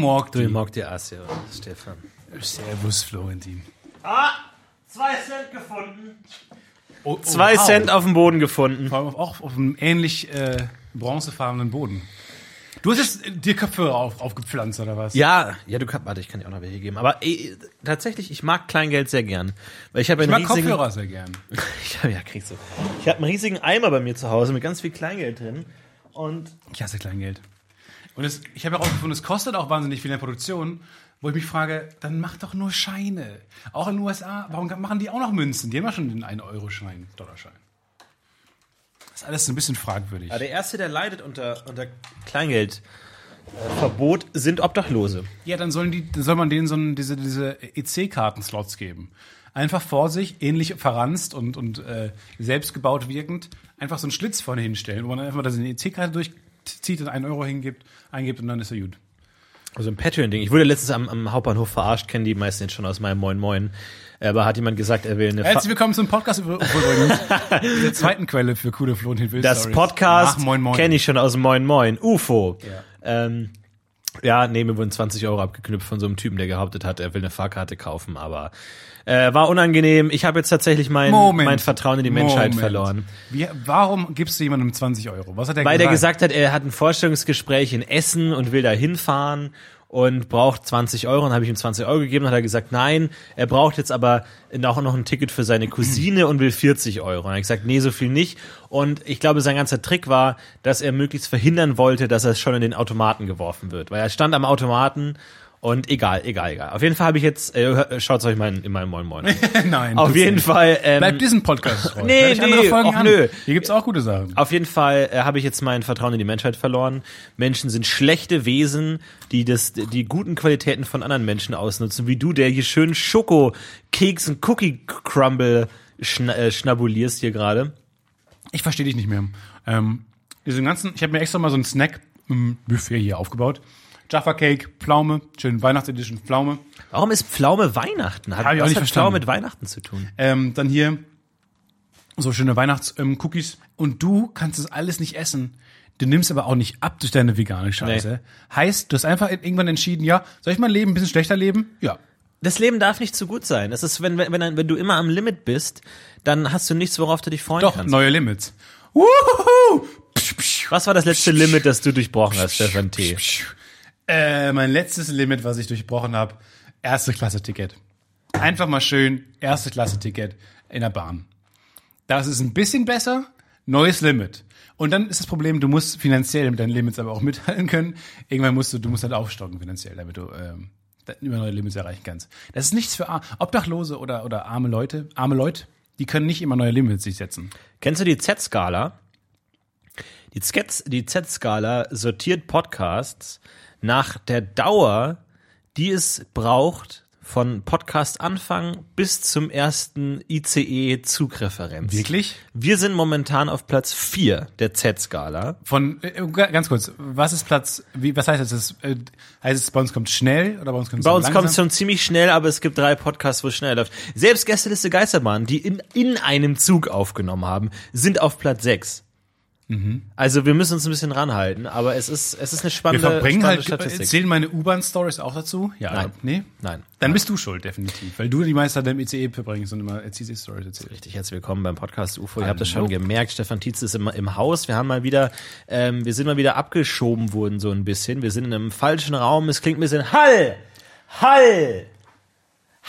Morg, Du mag dir Ass, ja, Stefan. Servus, Florentin. Ah, zwei Cent gefunden. Oh, Zwei Cent auf dem Boden gefunden. Vor allem auch auf einem ähnlich äh, bronzefarbenen Boden. Du hast jetzt äh, dir Kopfhörer auf, aufgepflanzt, oder was? Ja, ja, du kannst, warte, ich kann dir auch noch welche geben. Aber eh, tatsächlich, ich mag Kleingeld sehr gern. Weil ich habe Ich einen mag riesigen, Kopfhörer sehr gern. Ich hab, ja, kriegst du. Ich habe einen riesigen Eimer bei mir zu Hause mit ganz viel Kleingeld drin. Und Ich hasse Kleingeld. Und es, ich habe ja auch gefunden, es kostet auch wahnsinnig viel in der Produktion, wo ich mich frage, dann mach doch nur Scheine. Auch in den USA, warum machen die auch noch Münzen? Die haben ja schon den 1-Euro-Schein, Dollarschein. Das ist alles ein bisschen fragwürdig. ja, der Erste, der leidet unter, unter Kleingeldverbot, sind Obdachlose. Ja, dann sollen die, dann soll man denen so ein, diese, diese EC-Karten-Slots geben. Einfach vor sich, ähnlich verranzt und, und äh, selbstgebaut wirkend, einfach so einen Schlitz vorne hinstellen, wo man einfach da seine EC-Karte durchzieht und einen Euro hingibt, eingibt und dann ist er gut. Also ein Patreon-Ding. Ich wurde letztens am, am Hauptbahnhof verarscht, kennen die meisten jetzt schon aus meinem Moin Moin. Aber hat jemand gesagt, er will eine Fa Herzlich willkommen zum Podcast über- übrigens. der zweiten Quelle für coole Florentin Will Das Stories. Podcast kenne ich schon aus Moin Moin. UFO. Ja. Ähm, ja, nee, mir wurden 20 Euro abgeknüpft von so einem Typen, der behauptet hat, er will eine Fahrkarte kaufen, aber äh, war unangenehm. Ich habe jetzt tatsächlich mein, Moment. mein Vertrauen in die Menschheit Moment. verloren. Wie, warum gibst du jemandem 20 Euro? Was hat er Weil der gesagt? gesagt hat, er hat ein Vorstellungsgespräch in Essen und will da hinfahren und braucht 20 Euro. Und habe ich ihm 20 Euro gegeben. Dann hat er gesagt, nein, er braucht jetzt aber auch noch ein Ticket für seine Cousine und will 40 Euro. Und habe ich gesagt, nee, so viel nicht. Und ich glaube, sein ganzer Trick war, dass er möglichst verhindern wollte, dass er schon in den Automaten geworfen wird. Weil er stand am Automaten und egal, egal, egal. Auf jeden Fall habe ich jetzt, äh, schaut's euch mal in, in meinem Moin Moin an. Nein. Auf jeden nicht. Fall. Ähm, Bleibt diesen Podcast treu. Nee, Hört nee, Folgen och, nö. Hier gibt's auch gute Sachen. Auf jeden Fall äh, habe ich jetzt mein Vertrauen in die Menschheit verloren. Menschen sind schlechte Wesen, die das, die guten Qualitäten von anderen Menschen ausnutzen, wie du, der hier schön Schoko, Keks und Cookie Crumble schna äh, schnabulierst hier gerade. Ich verstehe dich nicht mehr. Ähm, diesen ganzen, ich habe mir extra mal so ein Snack-Buffet hier aufgebaut. Jaffa Cake, Pflaume, schön Weihnachtsedition Pflaume. Warum ist Pflaume Weihnachten? Hat, Hab ich auch was nicht hat verstanden. Pflaume mit Weihnachten zu tun? Ähm, dann hier so schöne Weihnachts-Cookies. Und du kannst das alles nicht essen. Du nimmst aber auch nicht ab durch deine vegane Scheiße. Heißt, du hast einfach irgendwann entschieden, ja, soll ich mein Leben ein bisschen schlechter leben? Ja. Das Leben darf nicht zu gut sein. Das ist, wenn, wenn, wenn, wenn du immer am Limit bist, dann hast du nichts, worauf du dich freuen Doch, kannst. neue Limits. Wuhu! Was war das letzte Limit, das du durchbrochen hast, Stefan T? Äh, mein letztes Limit, was ich durchbrochen habe, erste Klasse Ticket. einfach mal schön erste Klasse Ticket in der Bahn. Das ist ein bisschen besser, neues Limit. Und dann ist das Problem, du musst finanziell mit deinen Limits aber auch mithalten können. Irgendwann musst du, du musst halt aufstocken finanziell, damit du ähm, über neue Limits erreichen kannst. Das ist nichts für Ar Obdachlose oder, oder arme Leute. Arme Leute, die können nicht immer neue Limits sich setzen. Kennst du die Z-Skala? Die Z-Skala sortiert Podcasts nach der Dauer, die es braucht, von Podcast Anfang bis zum ersten ICE Zugreferenz. Wirklich? Wir sind momentan auf Platz 4 der Z-Skala. Von äh, ganz kurz, was ist Platz? Wie, was heißt das? Äh, heißt es bei uns kommt schnell oder bei uns kommt es Bei uns kommt es schon ziemlich schnell, aber es gibt drei Podcasts, wo es schnell läuft. Selbst Gästeliste Geisterbahn, die in, in einem Zug aufgenommen haben, sind auf Platz 6. Also wir müssen uns ein bisschen ranhalten, aber es ist, es ist eine Wir spannende, verbringen spannende halt, Statistik. zählen meine U-Bahn-Stories auch dazu? Ja, Nein. Nee? Nein. Dann bist du schuld, definitiv. Weil du die meiste Zeit im ICE verbringst und immer ICE-Stories erzählst. Richtig, herzlich willkommen beim Podcast UFO. Ihr habt das schon gemerkt, Stefan Tietz ist im, im Haus. Wir haben mal wieder, ähm, wir sind mal wieder abgeschoben worden so ein bisschen. Wir sind in einem falschen Raum. Es klingt ein bisschen Hall, Hall,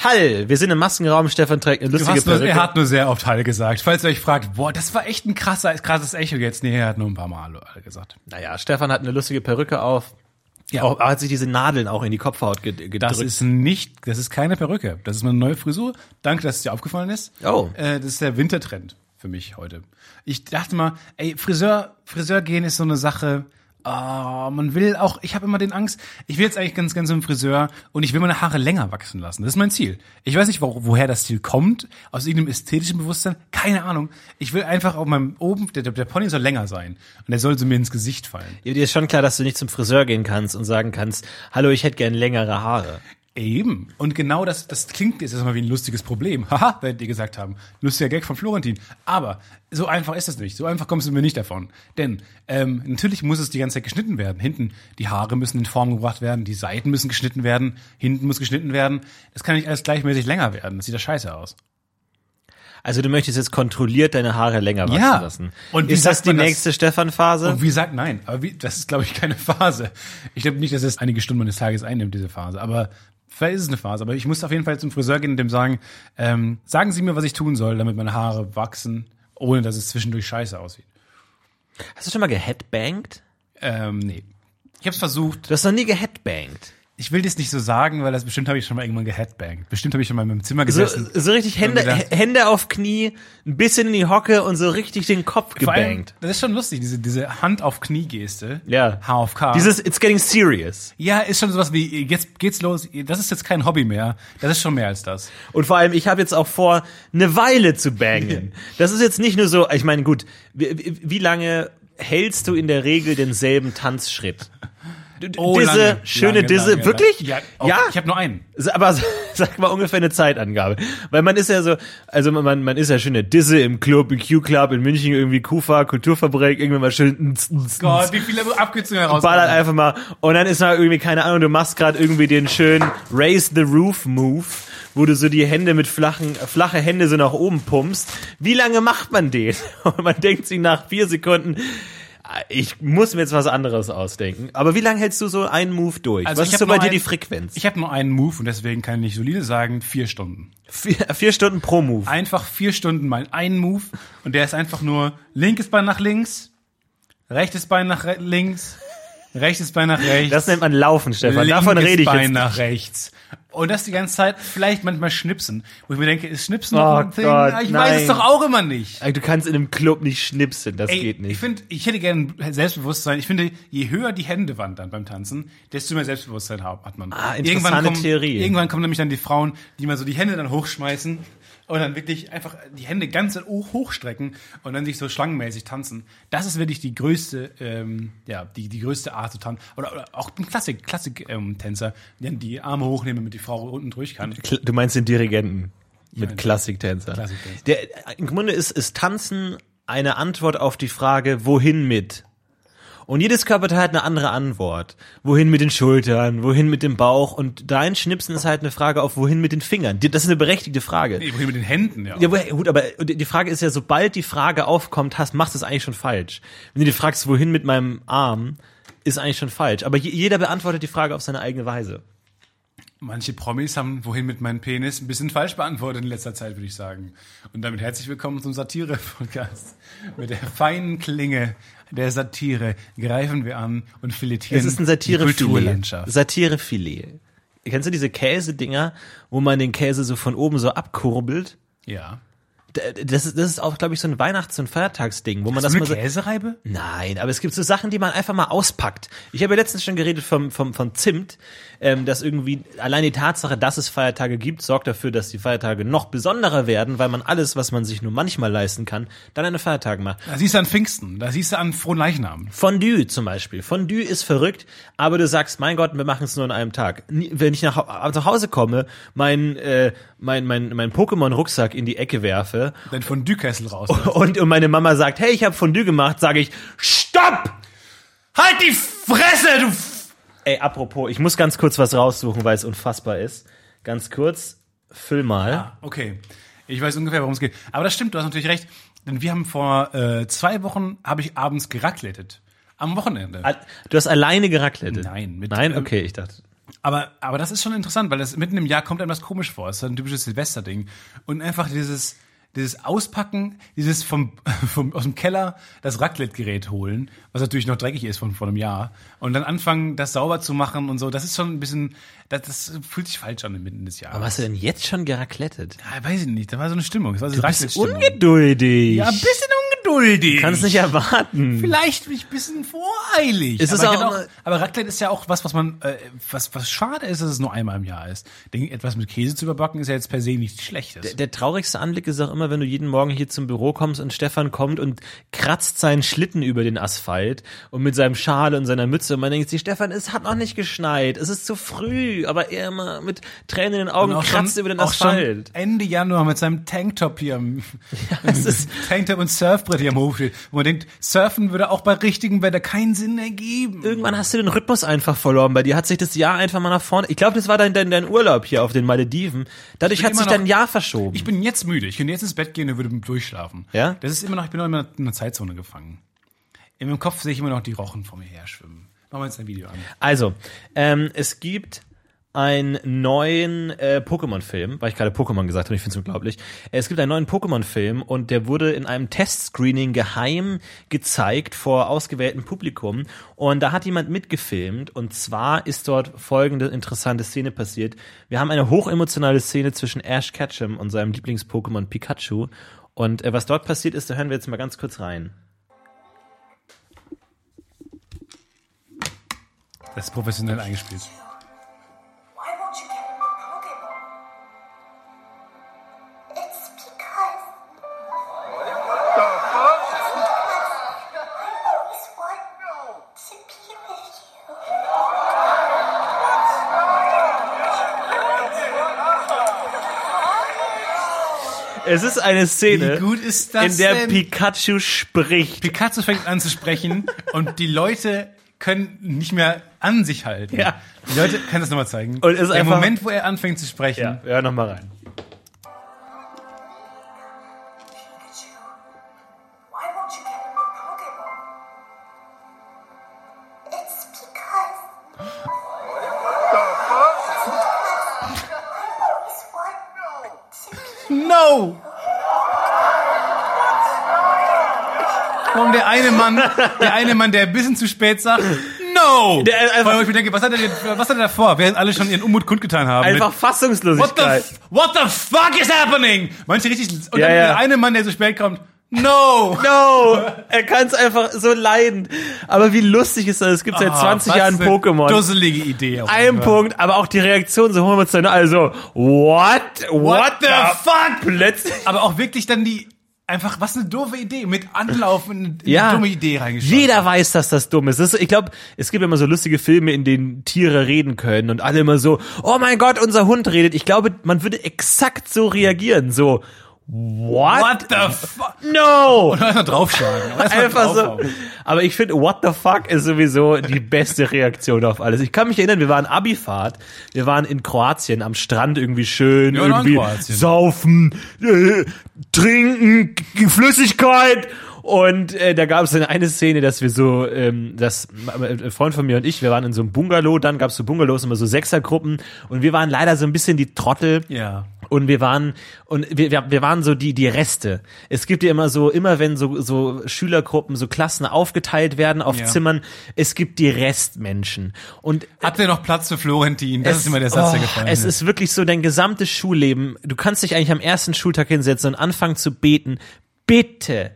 Hall. Wir sind im Maskenraum. Stefan trägt eine lustige hast nur, Perücke. er hat nur sehr oft Hall gesagt. Falls ihr euch fragt, boah, das war echt ein krasser, krasses Echo jetzt. Nee, er hat nur ein paar Mal Hall gesagt. Naja, Stefan hat eine lustige Perücke auf. Ja. Auch, hat sich diese Nadeln auch in die Kopfhaut ged- gedrückt. Das ist nicht, das ist keine Perücke. Das ist meine neue Frisur. Danke, dass es dir aufgefallen ist. Oh. Äh, das ist der Wintertrend für mich heute. Ich dachte mal, ey, Friseur, Friseur gehen ist so eine Sache. Ah, man will auch, ich habe immer den Angst, ich will jetzt eigentlich ganz, ganz zum Friseur und ich will meine Haare länger wachsen lassen. Das ist mein Ziel. Ich weiß nicht, wo, woher das Ziel kommt, aus irgendeinem ästhetischen Bewusstsein, keine Ahnung. Ich will einfach auf meinem oben, der, der Pony soll länger sein und der soll so mir ins Gesicht fallen. Dir ist schon klar, dass du nicht zum Friseur gehen kannst und sagen kannst, hallo, ich hätte gern längere Haare. Eben. Und genau das, das klingt jetzt erstmal wie ein lustiges Problem. Haha, werdet ihr gesagt haben. Lustiger Gag von Florentin. Aber so einfach ist es nicht. So einfach kommst du mir nicht davon. Denn ähm, natürlich muss es die ganze Zeit geschnitten werden. Hinten, die Haare müssen in Form gebracht werden, die Seiten müssen geschnitten werden, hinten muss geschnitten werden. Das kann nicht alles gleichmäßig länger werden. Das sieht ja scheiße aus. Also du möchtest jetzt kontrolliert deine Haare länger wachsen Ja. lassen. Und ist das die das? nächste Stefan-Phase? Und wie sagt nein? Aber wie, das ist, glaube ich, keine Phase. Ich glaube nicht, dass es einige Stunden meines Tages einnimmt, diese Phase. Aber vielleicht ist es eine Phase. Aber ich muss auf jeden Fall zum Friseur gehen und dem sagen, ähm, sagen Sie mir, was ich tun soll, damit meine Haare wachsen, ohne dass es zwischendurch scheiße aussieht. Hast du schon mal geheadbangt? Ähm, nee. Ich habe es versucht. Du hast noch nie geheadbangt. Ich will das nicht so sagen, weil das bestimmt habe ich schon mal irgendwann geheadbangt. Bestimmt habe ich schon mal in meinem Zimmer So, gesessen. so richtig Hände, gedacht- Hände auf Knie, ein bisschen in die Hocke und so richtig den Kopf gebankt. das ist schon lustig, diese, diese Hand auf Knie-Geste. Ja. H auf K. Dieses It's getting serious. ja, ist schon sowas wie, jetzt geht's los. Das ist jetzt kein Hobby mehr. Das ist schon mehr als das. Und vor allem, ich habe jetzt auch vor, eine Weile zu bangen. Das ist jetzt nicht nur so, ich meine, gut, wie- wie lange hältst du in der Regel denselben Tanzschritt? Oh, Disse, lange, schöne lange, Disse, lange, wirklich? Ja, ja? Ich habe nur einen. Aber sag mal ungefähr eine Zeitangabe. Weil man ist ja so, also man, man ist ja schön eine Disse im Club, im Q-Club in München, irgendwie Kufa, Kulturfabrik, irgendwann mal schön Gott, wie viele Abkürzungen heraus. ballert einfach mal und dann ist mal irgendwie, keine Ahnung, du machst gerade irgendwie den schönen Raise the Roof Move, wo du so die Hände mit flachen, flache Hände so nach oben pumpst. Wie lange macht man den? Und man denkt sich nach vier Sekunden, ich muss mir jetzt was anderes ausdenken. Aber wie lange hältst du so einen Move durch? Also was ich ist so bei dir ein- die Frequenz? Ich habe nur einen Move und deswegen kann ich solide sagen, vier Stunden. Vier, vier Stunden pro Move. Einfach vier Stunden mal einen Move und der ist einfach nur linkes Bein nach links, rechtes Bein nach re links, rechtes Bein nach rechts. Das nennt man Laufen, Stefan. Davon rede ich Bein jetzt. nach rechts. Und das die ganze Zeit, vielleicht manchmal schnipsen. Wo ich mir denke, ist Schnipsen Oh noch ein Ding? Gott, ich nein. weiß es doch auch immer nicht. Du kannst in einem Club nicht schnipsen, das Ey, geht nicht. Ich finde, ich hätte gerne Selbstbewusstsein. Ich finde, je höher die Hände wandern beim Tanzen, desto mehr Selbstbewusstsein hat hat man. Ah, interessante irgendwann kommen, Theorie. Irgendwann kommen nämlich dann die Frauen, die mal so die Hände dann hochschmeißen und dann wirklich einfach die Hände ganz hoch hochstrecken und dann sich so schlangenmäßig tanzen. Das ist wirklich die größte, ähm, ja, die, die größte Art zu tanzen. Oder, oder auch ein Klassik, Klassik ähm, Tänzer, die Arme hochnehmen, damit die Frau unten durch kann. Du meinst den Dirigenten mit Klassiktänzer. Klassiktänzer. Der, Im Grunde ist, ist Tanzen eine Antwort auf die Frage, wohin mit? Und jedes Körperteil hat eine andere Antwort. Wohin mit den Schultern, wohin mit dem Bauch? Und dein Schnipsen ist halt eine Frage auf wohin mit den Fingern. Das ist eine berechtigte Frage. Nee, wohin mit den Händen, ja. Ja, woher- gut, aber die Frage ist ja, sobald die Frage aufkommt, hast, machst du es eigentlich schon falsch. Wenn du dich fragst, wohin mit meinem Arm, ist eigentlich schon falsch. Aber je, jeder beantwortet die Frage auf seine eigene Weise. Manche Promis haben wohin mit meinem Penis ein bisschen falsch beantwortet in letzter Zeit, würde ich sagen. Und damit herzlich willkommen zum Satire-Podcast. Mit der feinen Klinge der Satire greifen wir an und filetieren Es ist ein die Satirefilet. Kulturlandschaft. Satirefilet. Kennst du diese Käsedinger, wo man den Käse so von oben so abkurbelt? Ja. Das ist, das ist auch, glaube ich, so ein Weihnachts- und Feiertagsding, wo man das So mal so, Käsereibe? Nein, aber es gibt so Sachen, die man einfach mal auspackt. Ich habe ja letztens schon geredet vom, vom, von Zimt, ähm, dass irgendwie allein die Tatsache, dass es Feiertage gibt, sorgt dafür, dass die Feiertage noch besonderer werden, weil man alles, was man sich nur manchmal leisten kann, dann an den Feiertagen macht. Da siehst du an Pfingsten, da siehst du an Frohnleichnam. Fondue zum Beispiel. Fondue ist verrückt, aber du sagst, mein Gott, wir machen es nur an einem Tag. Wenn ich nach, nach Hause komme, mein, äh, mein, mein, mein Pokémon-Rucksack in die Ecke werfe Dann von Dükessel raus. und, und meine Mama sagt, hey, ich habe Fondue gemacht, sage ich, stopp! halt die Fresse, du F Ey, apropos, ich muss ganz kurz was raussuchen, weil es unfassbar ist. Ganz kurz, füll mal. Ah, okay. Ich weiß ungefähr, worum es geht. Aber das stimmt, du hast natürlich recht. Denn wir haben vor äh, zwei Wochen, habe ich abends geraclettet. Am Wochenende. Du hast alleine geraclettet? Nein, mit- Nein, ähm, okay, ich dachte. Aber, aber das ist schon interessant, weil das mitten im Jahr kommt einem das komisch vor. Es ist ein typisches Silvesterding. Und einfach dieses, dieses Auspacken, dieses vom, vom, aus dem Keller das Raclette-Gerät holen, was natürlich noch dreckig ist von vor einem Jahr, und dann anfangen, das sauber zu machen und so, das ist schon ein bisschen, das, das fühlt sich falsch an mitten des Jahres. Aber hast du denn jetzt schon geraclettet? Ja, weiß ich nicht, da war so eine Stimmung. Das war so Du bist ungeduldig. Ja, ein bisschen ungeduldig. Kannst nicht erwarten. Vielleicht bin ich ein bisschen voreilig. Ist aber, auch kann immer- aber Raclette ist ja auch was, was man, äh, was, was schade ist, dass es nur einmal im Jahr ist. Denk, etwas mit Käse zu überbacken ist ja jetzt per se nichts Schlechtes. Der traurigste Anblick ist auch immer, wenn du jeden Morgen hier zum Büro kommst und Stefan kommt und kratzt seinen Schlitten über den Asphalt und mit seinem Schal und seiner Mütze und man denkt sich, Stefan, es hat noch nicht geschneit, es ist zu früh, aber er immer mit Tränen in den Augen kratzt über den auch schon Asphalt. Ende Januar mit seinem Tanktop hier ist- Tanktop und Surfbrett hier am Hof steht. Wo man denkt, Surfen würde auch bei richtigem Wetter keinen Sinn ergeben. Irgendwann hast du den Rhythmus einfach verloren. Bei dir hat sich das Jahr einfach mal nach vorne. Ich glaube, das war dein, dein, dein Urlaub hier auf den Malediven. Dadurch hat sich noch- dein Jahr verschoben. Ich bin jetzt müde. Ich könnte jetzt ins Bett gehen und würde durchschlafen. Ja? Das ist immer noch, ich bin noch immer in einer Zeitzone gefangen. In meinem Kopf sehe ich immer noch die Rochen vor mir her schwimmen. Machen wir jetzt ein Video an. Also, ähm, es gibt einen neuen äh, Pokémon-Film, weil ich gerade Pokémon gesagt habe, ich finde es unglaublich. Es gibt einen neuen Pokémon-Film und der wurde in einem Testscreening geheim gezeigt vor ausgewähltem Publikum und da hat jemand mitgefilmt und zwar ist dort folgende interessante Szene passiert. Wir haben eine hochemotionale Szene zwischen Ash Ketchum und seinem Lieblings-Pokémon Pikachu und äh, was dort passiert ist, da hören wir jetzt mal ganz kurz rein. Das ist professionell eingespielt. Es ist eine Szene, Wie gut ist das in der denn? Pikachu spricht. Pikachu fängt an zu sprechen und die Leute können nicht mehr an sich halten. Ja. Die Leute, kann das nochmal zeigen? Und ist Der einfach- Moment, wo er anfängt zu sprechen. Ja, hör noch mal rein. der eine Mann, der ein bisschen zu spät sagt, no! Der einfach- wo ich mir denke, was hat er denn, was hat er davor? Während alle schon ihren Unmut kundgetan haben. Einfach mit, what the, Fassungslosigkeit. what the fuck is happening? Manche richtig, und Ja, dann ja. der eine Mann, der so spät kommt, no! No, er kann es einfach so leiden. Aber wie lustig ist das? Es gibt seit 20 Ah, was Jahren eine Pokémon. Dusselige Idee. Ein. Punkt, aber auch die Reaktion so hochemotional. Also, what? What, the fuck? Plötzlich. Aber auch wirklich dann die, einfach, was eine doofe Idee. Mit Anlauf in eine Ja, dumme Idee reingeschaut. jeder weiß, dass das dumm ist. Das ist ich glaube, es gibt immer so lustige Filme, in denen Tiere reden können und alle immer so, oh mein Gott, unser Hund redet. Ich glaube, man würde exakt so reagieren. So, what? What the fuck? No! Und erstmal draufschlagen. Einfach so. Aber ich finde, what the fuck ist sowieso die beste Reaktion auf alles. Ich kann mich erinnern, wir waren Abifahrt, wir waren in Kroatien am Strand irgendwie schön, in irgendwie saufen, äh, trinken, Flüssigkeit Und äh, da gab es dann eine Szene, dass wir so, ähm, das ein Freund von mir und ich, wir waren in so einem Bungalow, dann gab es so Bungalows immer so Sechsergruppen und wir waren leider so ein bisschen die Trottel. Ja. Und wir waren und wir, wir, waren so die die Reste. Es gibt ja immer so immer wenn so so Schülergruppen, so Klassen aufgeteilt werden auf Ja. Zimmern, es gibt die Restmenschen. Und Habt ihr noch Platz für Florentin? Das ist immer der Satz, der oh, gefallen Es ist wirklich so dein gesamtes Schulleben. Du kannst dich eigentlich am ersten Schultag hinsetzen und anfangen zu beten. Bitte,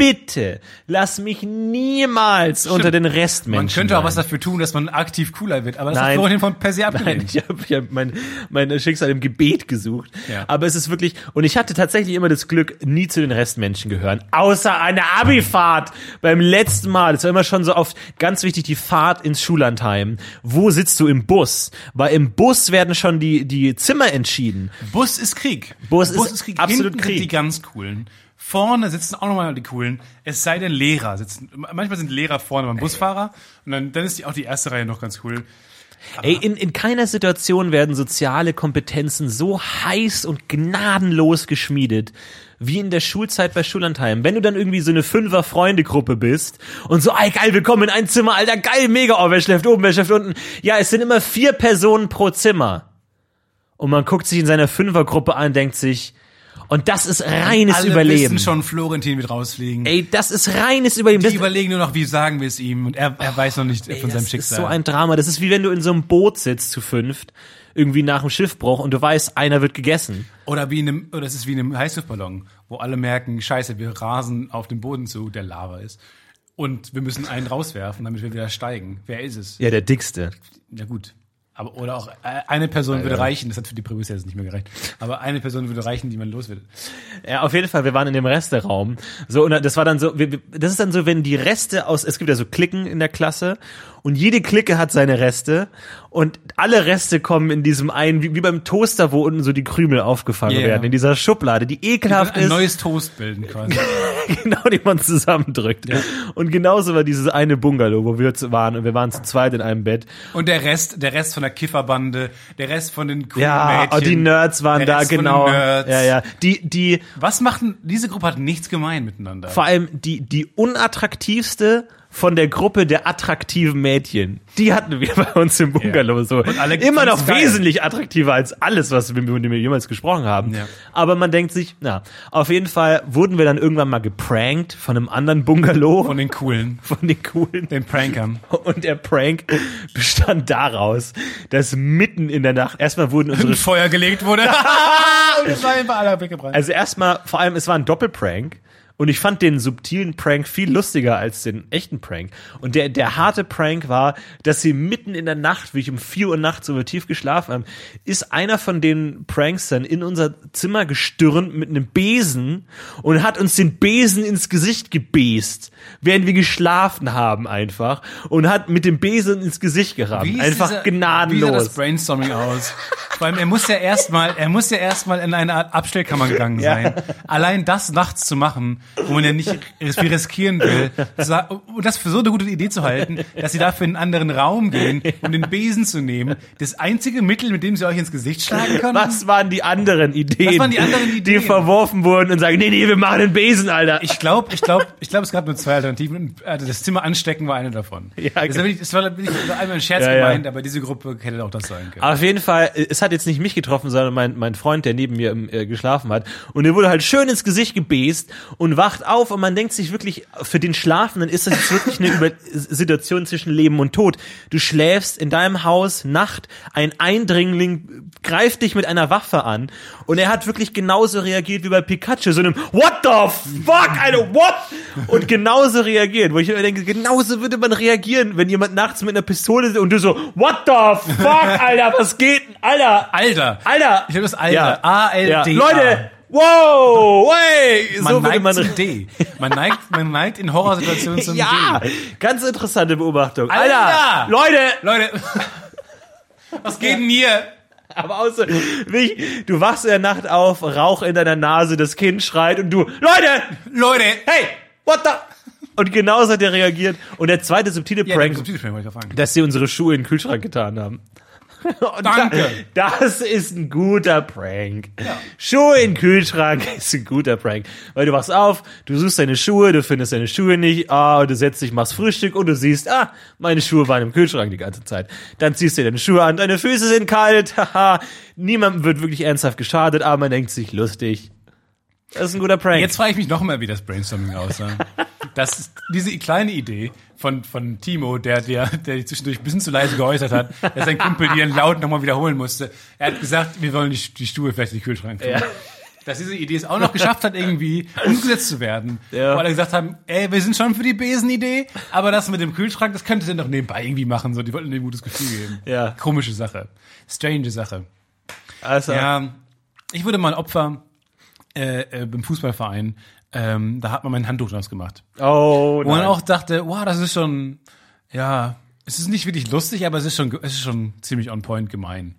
bitte, lass mich niemals unter den Restmenschen. Man könnte auch was dafür tun, dass man aktiv cooler wird, aber das Nein. hat Florentin von per se Nein, abgelehnt. ich habe hab mein, mein Schicksal im Gebet gesucht. Ja. Aber es ist wirklich, und ich hatte tatsächlich immer das Glück, nie zu den Restmenschen gehören. Außer eine Abifahrt beim letzten Mal. Es war immer schon so oft ganz wichtig, die Fahrt ins Schullandheim. Wo sitzt du im Bus? Weil im Bus werden schon die, die Zimmer entschieden. Bus ist Krieg. Bus ist absolut Hinten Krieg. sind die ganz coolen. Vorne sitzen auch nochmal die coolen. Es sei denn Lehrer sitzen. Manchmal sind Lehrer vorne beim Busfahrer und dann, dann ist die, auch die erste Reihe noch ganz cool. Ey, in, in keiner Situation werden soziale Kompetenzen so heiß und gnadenlos geschmiedet wie in der Schulzeit bei Schullandheim. Wenn du dann irgendwie so eine Fünfer-Freunde-Gruppe bist und so, ey, geil, wir kommen in ein Zimmer, Alter, geil, mega, oh, wer schläft oben, wer schläft unten. Ja, es sind immer vier Personen pro Zimmer. Und man guckt sich in seiner Fünfergruppe an und denkt sich, und das ist reines Alle Überleben. wissen schon, Florentin wird rausfliegen. Ey, das ist reines Überleben. die Das, überlegen nur noch, wie sagen wir es ihm und er, er weiß noch nicht von seinem das ist Schicksal. so ein Drama. Das ist wie wenn du in so einem Boot sitzt zu fünft, irgendwie nach dem Schiffbruch und du weißt, einer wird gegessen. Oder wie in einem, oder es ist wie in einem Heißluftballon, wo alle merken, scheiße, wir rasen auf den Boden zu, der Lava ist. Und wir müssen einen rauswerfen, damit wir wieder steigen. Wer ist es? Ja, der dickste. Ja gut. Aber, oder auch äh, eine Person würde reichen, das hat für die Prämisse jetzt nicht mehr gereicht. Aber eine Person würde reichen, die man los wird. Ja, auf jeden Fall, wir waren in dem Resteraum. So, und das war dann so, wir- das ist dann so, wenn die Reste aus, es gibt ja so Klicken in der Klasse und jede Clique hat seine Reste und alle Reste kommen in diesem einen, wie, wie beim Toaster, wo unten so die Krümel aufgefangen Yeah. werden, in dieser Schublade, die ekelhaft Ein ist. neues Toast bilden quasi. genau, die man zusammendrückt. Und genauso war dieses eine Bungalow, wo wir waren und wir waren zu zweit in einem Bett. Und der Rest, der Rest von der Kifferbande, der Rest von den coolen Ja, Mädchen. oh, die Nerds waren da, genau. Nerds. Ja, ja. Die, die, Was machten, diese Gruppe hat nichts gemein miteinander. vor allem die, die unattraktivste von der Gruppe der attraktiven Mädchen. Die hatten wir bei uns im Bungalow so. alle Immer noch geil. wesentlich attraktiver als alles, was wir mit dem wir jemals gesprochen haben. Ja. Aber man denkt sich, na, auf jeden Fall wurden wir dann irgendwann mal geprankt von einem anderen Bungalow. Von den coolen, von den coolen. den Prankern. Und der Prank bestand daraus, dass mitten in der Nacht, erstmal wurden unsere Feuer gelegt wurde. und es war einfach alle weggebrannt. Also erstmal, vor allem, es war ein Doppelprank. Und ich fand den subtilen Prank viel lustiger als den echten Prank. Und der, der harte Prank war, dass sie mitten in der Nacht, wie ich um 4 Uhr nachts so tief geschlafen haben, ist einer von den Prankstern in unser Zimmer gestürmt mit einem Besen und hat uns den Besen ins Gesicht gebest, während wir geschlafen haben einfach. Und hat mit dem Besen ins Gesicht gerammt. Einfach dieser- Wie sah das gnadenlos. Brainstorming aus? Vor allem, er muss ja erstmal, er muss ja erstmal in eine Art Abstellkammer gegangen Ja. sein. Allein das nachts zu machen, wo man ja nicht viel riskieren will, und das für so eine gute Idee zu halten, dass sie dafür in einen anderen Raum gehen, um den Besen zu nehmen. Das einzige Mittel, mit dem sie euch ins Gesicht schlagen können. Was waren die anderen Ideen? Was waren die anderen Die Ideen? verworfen wurden und sagen, nee, nee, wir machen den Besen, Alter. Ich glaube, ich glaube, ich glaube, es gab nur zwei Alternativen. äh, Das Zimmer anstecken war eine davon. Ja, das, war, wirklich- das war wirklich einmal ein Scherz Ja, ja. gemeint, aber diese Gruppe hätte auch das sein können. Auf jeden Fall, es hat jetzt nicht mich getroffen, sondern mein, mein Freund, der neben mir äh, geschlafen hat. Und der wurde halt schön ins Gesicht gebest und wacht auf und man denkt sich wirklich, für den Schlafenden ist das jetzt wirklich eine Über Situation zwischen Leben und Tod. Du schläfst in deinem Haus Nacht, ein Eindringling greift dich mit einer Waffe an und er hat wirklich genauso reagiert wie bei Pikachu, so einem What the fuck, Alter, what? Und genauso reagiert, wo ich mir denke, genauso würde man reagieren, wenn jemand nachts mit einer Pistole ist und du so What the fuck, Alter, was geht denn, Alter? Alter. Alter! Ich habe das Alter. Ja. A-L-D-A. Ja. Leute! Wow! Hey! Man so würde neigt man. zum D. Man neigt, man neigt in Horrorsituationen zum Ja! D. Ganz interessante Beobachtung. Alter! Alter! Leute! Leute, was geht denn hier? Aber außer, wie, du wachst in der Nacht auf, Rauch in deiner Nase, das Kind schreit und du, Leute! Leute! Hey! What the? Und genauso hat er reagiert. Und der zweite subtile Ja, Prank, Prank. Prank wollte ich fragen. dass sie unsere Schuhe in den Kühlschrank getan haben. Danke. Da, das ist ein guter Prank. Schuhe in den Kühlschrank ist ein guter Prank. Weil du wachst auf, du suchst deine Schuhe, du findest deine Schuhe nicht, ah, du setzt dich, machst Frühstück und du siehst, ah, meine Schuhe waren im Kühlschrank die ganze Zeit. Dann ziehst du deine Schuhe an, deine Füße sind kalt, haha. Niemandem wird wirklich ernsthaft geschadet, aber man denkt sich, lustig. Das ist ein guter Prank. Jetzt frage ich mich noch mal, wie das Brainstorming aussah. Das diese kleine Idee von, von Timo, der, der, der die zwischendurch ein bisschen zu leise geäußert hat, dass sein Kumpel ihren Laut nochmal wiederholen musste. Er hat gesagt, wir wollen die, die Stuhe vielleicht in den Kühlschrank tun. Ja. Dass diese Idee es auch noch geschafft hat, irgendwie umgesetzt zu werden. Ja. Wo alle gesagt haben, ey, wir sind schon für die Besenidee, aber das mit dem Kühlschrank, das könnte ihr doch nebenbei irgendwie machen. So, die wollten dir ein gutes Gefühl geben. Ja. Komische Sache. Strange Sache. also, Ja, ich wurde mal Opfer äh, äh, beim Fußballverein. Ähm, da hat man mein Handtuch nass gemacht. oh, Wo man nein. auch dachte, wow, das ist schon, ja, es ist nicht wirklich lustig, aber es ist schon, es ist schon ziemlich on point gemein.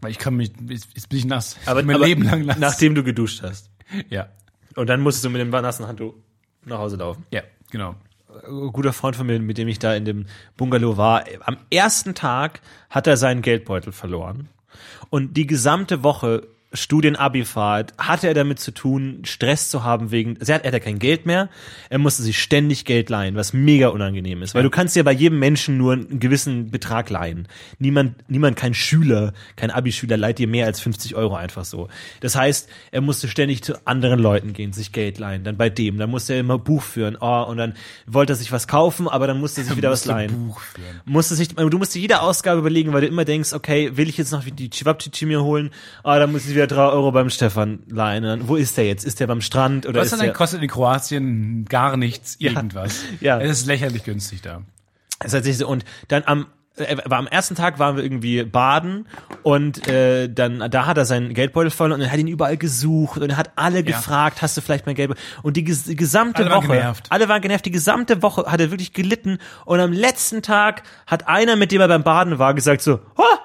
Weil ich kann mich, jetzt bin ich nass. aber, Ich mein aber Leben lang nass. nachdem du geduscht hast. ja, Und dann musstest du mit dem nassen Handtuch nach Hause laufen. ja, genau. Ein guter Freund von mir, mit dem ich da in dem Bungalow war, am ersten Tag hat er seinen Geldbeutel verloren. Und die gesamte Woche Studien-Abi-Fahrt hatte er damit zu tun, Stress zu haben wegen, also er hat, er hatte kein Geld mehr, er musste sich ständig Geld leihen, was mega unangenehm ist, weil du kannst ja bei jedem Menschen nur einen gewissen Betrag leihen. Niemand, niemand, kein Schüler, kein Abi-Schüler leiht dir mehr als 50 Euro einfach so. Das heißt, er musste ständig zu anderen Leuten gehen, sich Geld leihen, dann bei dem, dann musste er immer Buch führen, oh, und dann wollte er sich was kaufen, aber dann musste er sich wieder was leihen Buch führen. musste sich, du musst dir jede Ausgabe überlegen, weil du immer denkst, okay, will ich jetzt noch die Chivapchichi mir holen? Ah, dann muss ich wieder drei Euro beim Stefan leihen. Wo ist der jetzt? Ist der beim Strand oder Was ist der? kostet in Kroatien gar nichts, irgendwas. Ja. Es ist lächerlich günstig da. Das heißt, und dann am äh, war am ersten Tag waren wir irgendwie baden und äh, dann da hat er seinen Geldbeutel verloren und er hat ihn überall gesucht und er hat alle gefragt, hast du vielleicht mein Geldbeutel? Und die, die gesamte Alle waren Woche, genervt. alle waren genervt, die gesamte Woche hat er wirklich gelitten und am letzten Tag hat einer, mit dem er beim Baden war, gesagt so, ha,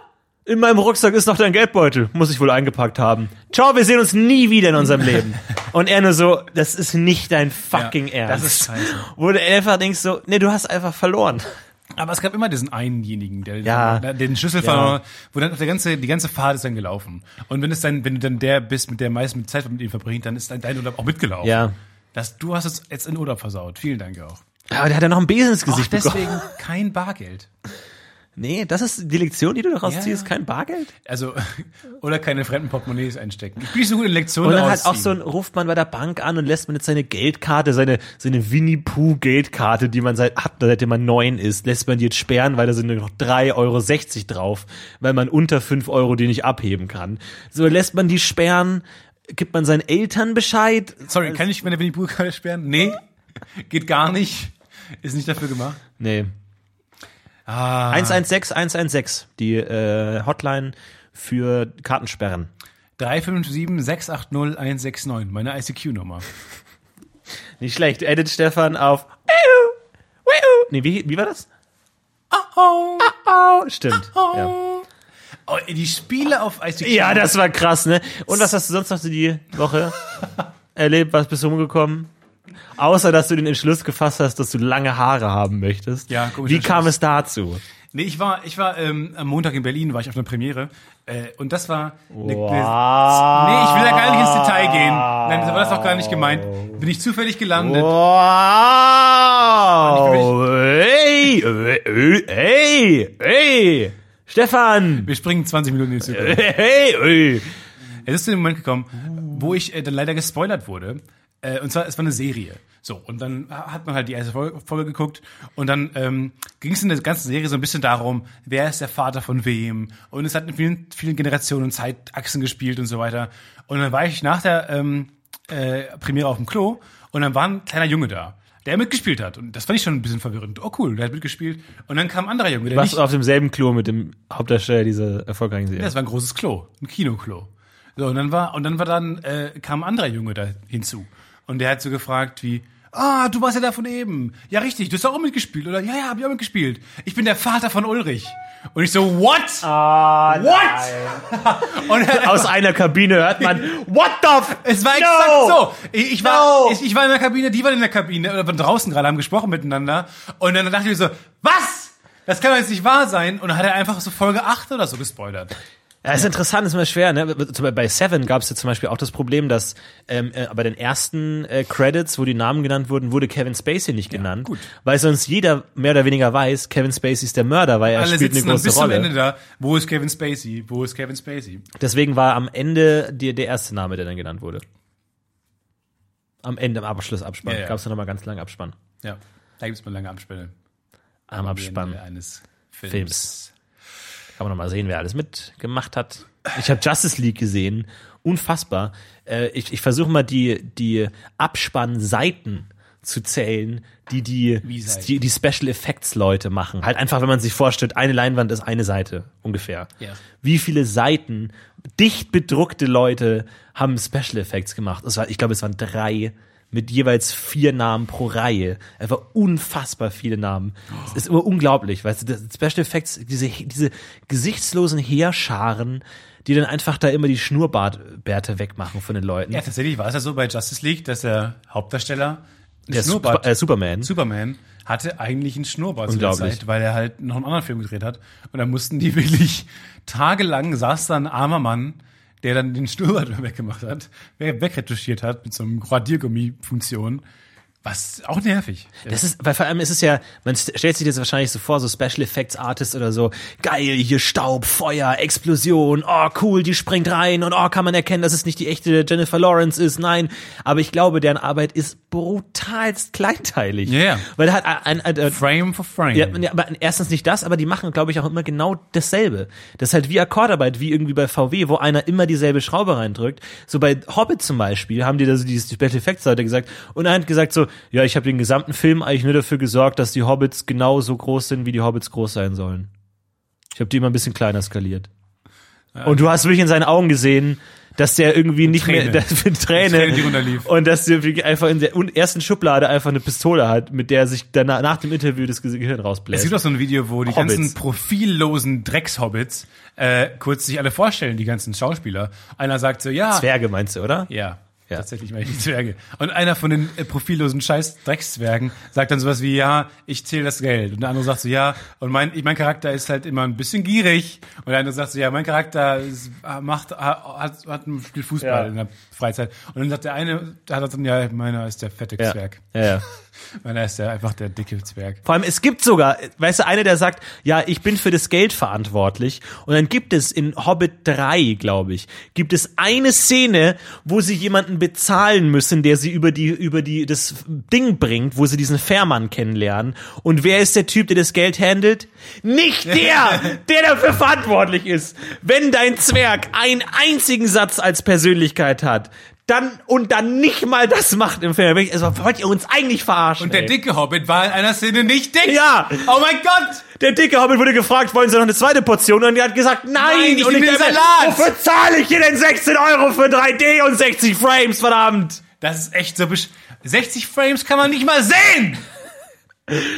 in meinem Rucksack ist noch dein Geldbeutel, muss ich wohl eingepackt haben. Ciao, wir sehen uns nie wieder in unserem Leben. Und er nur so, das ist nicht dein fucking Ja, Ernst. das ist scheiße. Wo du einfach denkst so, nee, du hast einfach verloren. Aber es gab immer diesen einenjenigen, der Ja. den Schlüssel Ja. wo dann der ganze, die ganze Fahrt ist dann gelaufen. Und wenn es dann, wenn du dann der bist, mit der meisten Zeit mit ihm verbringt, dann ist dein, dein Urlaub auch mitgelaufen. Ja. Das, du hast es jetzt in Urlaub versaut. Vielen Dank auch. Aber der hat ja noch einen Besen ins Gesicht bekommen. deswegen kein Bargeld. Nee, das ist die Lektion, die du daraus Ja, ziehst, kein Bargeld? Also, oder keine fremden Portemonnaies einstecken. Ich bin nicht so gut in Lektionen Und dann halt auch so ein, ruft man bei der Bank an und lässt man jetzt seine Geldkarte, seine, seine Winnie Pooh Geldkarte, die man seit, hat, seitdem man neun ist, lässt man die jetzt sperren, weil da sind nur noch 3,60 Euro drauf, weil man unter 5 Euro die nicht abheben kann. So lässt man die sperren, gibt man seinen Eltern Bescheid. Sorry, kann ich meine Winnie Pooh Karte sperren? Nee, geht gar nicht. Ist nicht dafür gemacht. Nee. Ah. 116, 116, die äh, Hotline für Kartensperren. 357 680 169, meine ICQ-Nummer. Nicht schlecht. Edit Stefan auf. Nee, wie, wie war das? Oh, Oh, stimmt. Ja. oh, die Spiele auf ICQ. ja, das war krass, ne? Und was hast du sonst noch so die Woche erlebt? Was bist du umgekommen? Außer, dass du den Entschluss gefasst hast, dass du lange Haare haben möchtest. Ja, komischer Wie kam es dazu? Nee, ich war, ich war ähm, am Montag in Berlin, war ich auf einer Premiere. Äh, und das war. Eine, eine, nee, ich will da gar nicht ins Detail gehen. Nein, das war das auch gar nicht gemeint. Bin ich zufällig gelandet. Wow! Hey! Hey! Hey! Hey! Stefan! Wir springen 20 Minuten in die Zukunft. Hey! hey. Es ist zu dem Moment gekommen, wo ich äh, dann leider gespoilert wurde. Äh, und zwar, es war eine Serie. So, und dann hat man halt die erste Folge, Folge geguckt und dann ähm, ging es in der ganzen Serie so ein bisschen darum, wer ist der Vater von wem. Und es hat in vielen, vielen Generationen und Zeitachsen gespielt und so weiter. Und dann war ich nach der ähm, äh, Premiere auf dem Klo und dann war ein kleiner Junge da, der mitgespielt hat. Und das fand ich schon ein bisschen verwirrend. Oh cool, der hat mitgespielt. Und dann kam ein anderer Junge, der Warst nicht du auf demselben Klo mit dem Hauptdarsteller dieser erfolgreichen Serie? das war ein großes Klo, ein Kinoklo. So, und dann war, und dann war dann, äh, kam ein anderer Junge da hinzu. Und der hat so gefragt wie, ah, du warst ja da von eben. Ja, richtig, du hast auch mitgespielt, oder? Ja, ja, hab ich auch mitgespielt. Ich bin der Vater von Ulrich. Und ich so, what? Ah, what? Und Aus einer Kabine hört man, what the f es war No! exakt so. Ich, ich war, No! ich, ich war in der Kabine, die waren in der Kabine, oder waren draußen gerade, haben gesprochen miteinander. Und dann dachte ich mir so, was? das kann doch jetzt nicht wahr sein. Und dann hat er einfach so Folge 8 oder so gespoilert. Ja, ist interessant, ist immer schwer. Ne? Bei Seven gab es ja zum Beispiel auch das Problem, dass ähm, äh, bei den ersten äh, Credits, wo die Namen genannt wurden, wurde Kevin Spacey nicht genannt, gut. weil sonst jeder mehr oder weniger weiß, Kevin Spacey ist der Mörder, weil er Alle spielt eine große bis zum Rolle. Ende da. Wo ist Kevin Spacey? Wo ist Kevin Spacey? Deswegen war am Ende die, der erste Name, der dann genannt wurde. Am Ende, am Abschlussabspann. Ja, ja. Gab es nochmal ganz lange Abspann. Ja, da gibt's mal lange Abspiele. Am Abspann eines Films. Films. Kann man nochmal sehen, wer alles mitgemacht hat. Ich habe Justice League gesehen. Unfassbar. Äh, ich ich versuche mal die, die Abspannseiten zu zählen, die die, die die Special Effects Leute machen. Halt einfach, wenn man sich vorstellt, eine Leinwand ist eine Seite ungefähr. Ja. Wie viele Seiten dicht bedruckte Leute haben Special Effects gemacht? War, ich glaube, es waren drei mit jeweils vier Namen pro Reihe. Einfach unfassbar viele Namen. Es ist immer unglaublich, weißt du, das Special Effects, diese, diese gesichtslosen Heerscharen, die dann einfach da immer die Schnurrbärte wegmachen von den Leuten. Ja, tatsächlich war es ja so bei Justice League, dass der Hauptdarsteller Der Schnurrbart, Sup- äh, Superman. Superman hatte eigentlich einen Schnurrbart zu der. Zeit, weil er halt noch einen anderen Film gedreht hat. Und da mussten die wirklich tagelang saß da ein armer Mann, der dann den Schnurrbart weggemacht hat, wegretuschiert hat mit so einem Radiergummi-Funktion. Was auch nervig. Das ist, weil vor allem ist es ja, man st- stellt sich das wahrscheinlich so vor, so Special Effects Artist oder so, geil, hier Staub, Feuer, Explosion, oh cool, die springt rein und oh, kann man erkennen, dass es nicht die echte Jennifer Lawrence ist, nein. Aber ich glaube, deren Arbeit ist brutalst kleinteilig. Ja, ja. Weil er hat ein, ein, ein Frame for Frame. ja, aber erstens nicht das, aber die machen, glaube ich, auch immer genau dasselbe. Das ist halt wie Akkordarbeit, wie irgendwie bei VW, wo einer immer dieselbe Schraube reindrückt. So bei Hobbit zum Beispiel haben die da so diese Special Effects Leute gesagt und einer hat gesagt so, ja, ich habe den gesamten Film eigentlich nur dafür gesorgt, dass die Hobbits genau so groß sind, wie die Hobbits groß sein sollen. Ich habe die immer ein bisschen kleiner skaliert. Und du hast wirklich in seinen Augen gesehen, dass der irgendwie nicht Träne. mehr, das mit Träne, Träne, und dass der einfach in der ersten Schublade einfach eine Pistole hat, mit der er sich dann nach dem Interview das Gehirn Es rausbläst. gibt auch so ein Video, wo die Hobbits. ganzen profillosen Dreckshobbits äh, kurz sich alle vorstellen, die ganzen Schauspieler. Einer sagt so, ja, Zwerge meinst du, oder? Ja, Ja. tatsächlich meine ich die Zwerge. Und einer von den äh, profillosen scheiß Dreckszwergen sagt dann sowas wie, ja, ich zähle das Geld. Und der andere sagt so, ja, und mein, ich, mein Charakter ist halt immer ein bisschen gierig. Und der andere sagt so, ja, mein Charakter ist, äh, macht, hat, hat, spielt Fußball Ja. in der Freizeit. Und dann sagt der eine, hat dann, ja, meiner ist der fette Ja. Zwerg. Ja, ja. Meiner ist der einfach der dicke Zwerg. Vor allem, es gibt sogar, weißt du, einer, der sagt, ja, ich bin für das Geld verantwortlich. Und dann gibt es in Hobbit 3, glaube ich, gibt es eine Szene, wo sie jemanden bezahlen müssen, der sie über die, über die, das Ding bringt, wo sie diesen Fährmann kennenlernen. Und wer ist der Typ, der das Geld handelt? Nicht der, der dafür verantwortlich ist. Wenn dein Zwerg einen einzigen Satz als Persönlichkeit hat, dann, und dann nicht mal das macht im Film. Also, wollt ihr uns eigentlich verarschen? Und der ey? dicke Hobbit war in einer Szene nicht dick. Ja. Oh mein Gott! Der dicke Hobbit wurde gefragt, wollen Sie noch eine zweite Portion? Und er hat gesagt, nein. Nein, ich und will den Salat. Wofür zahle ich hier denn 16 Euro für 3D und 60 Frames, verdammt? Das ist echt so besch 60 Frames kann man nicht mal sehen!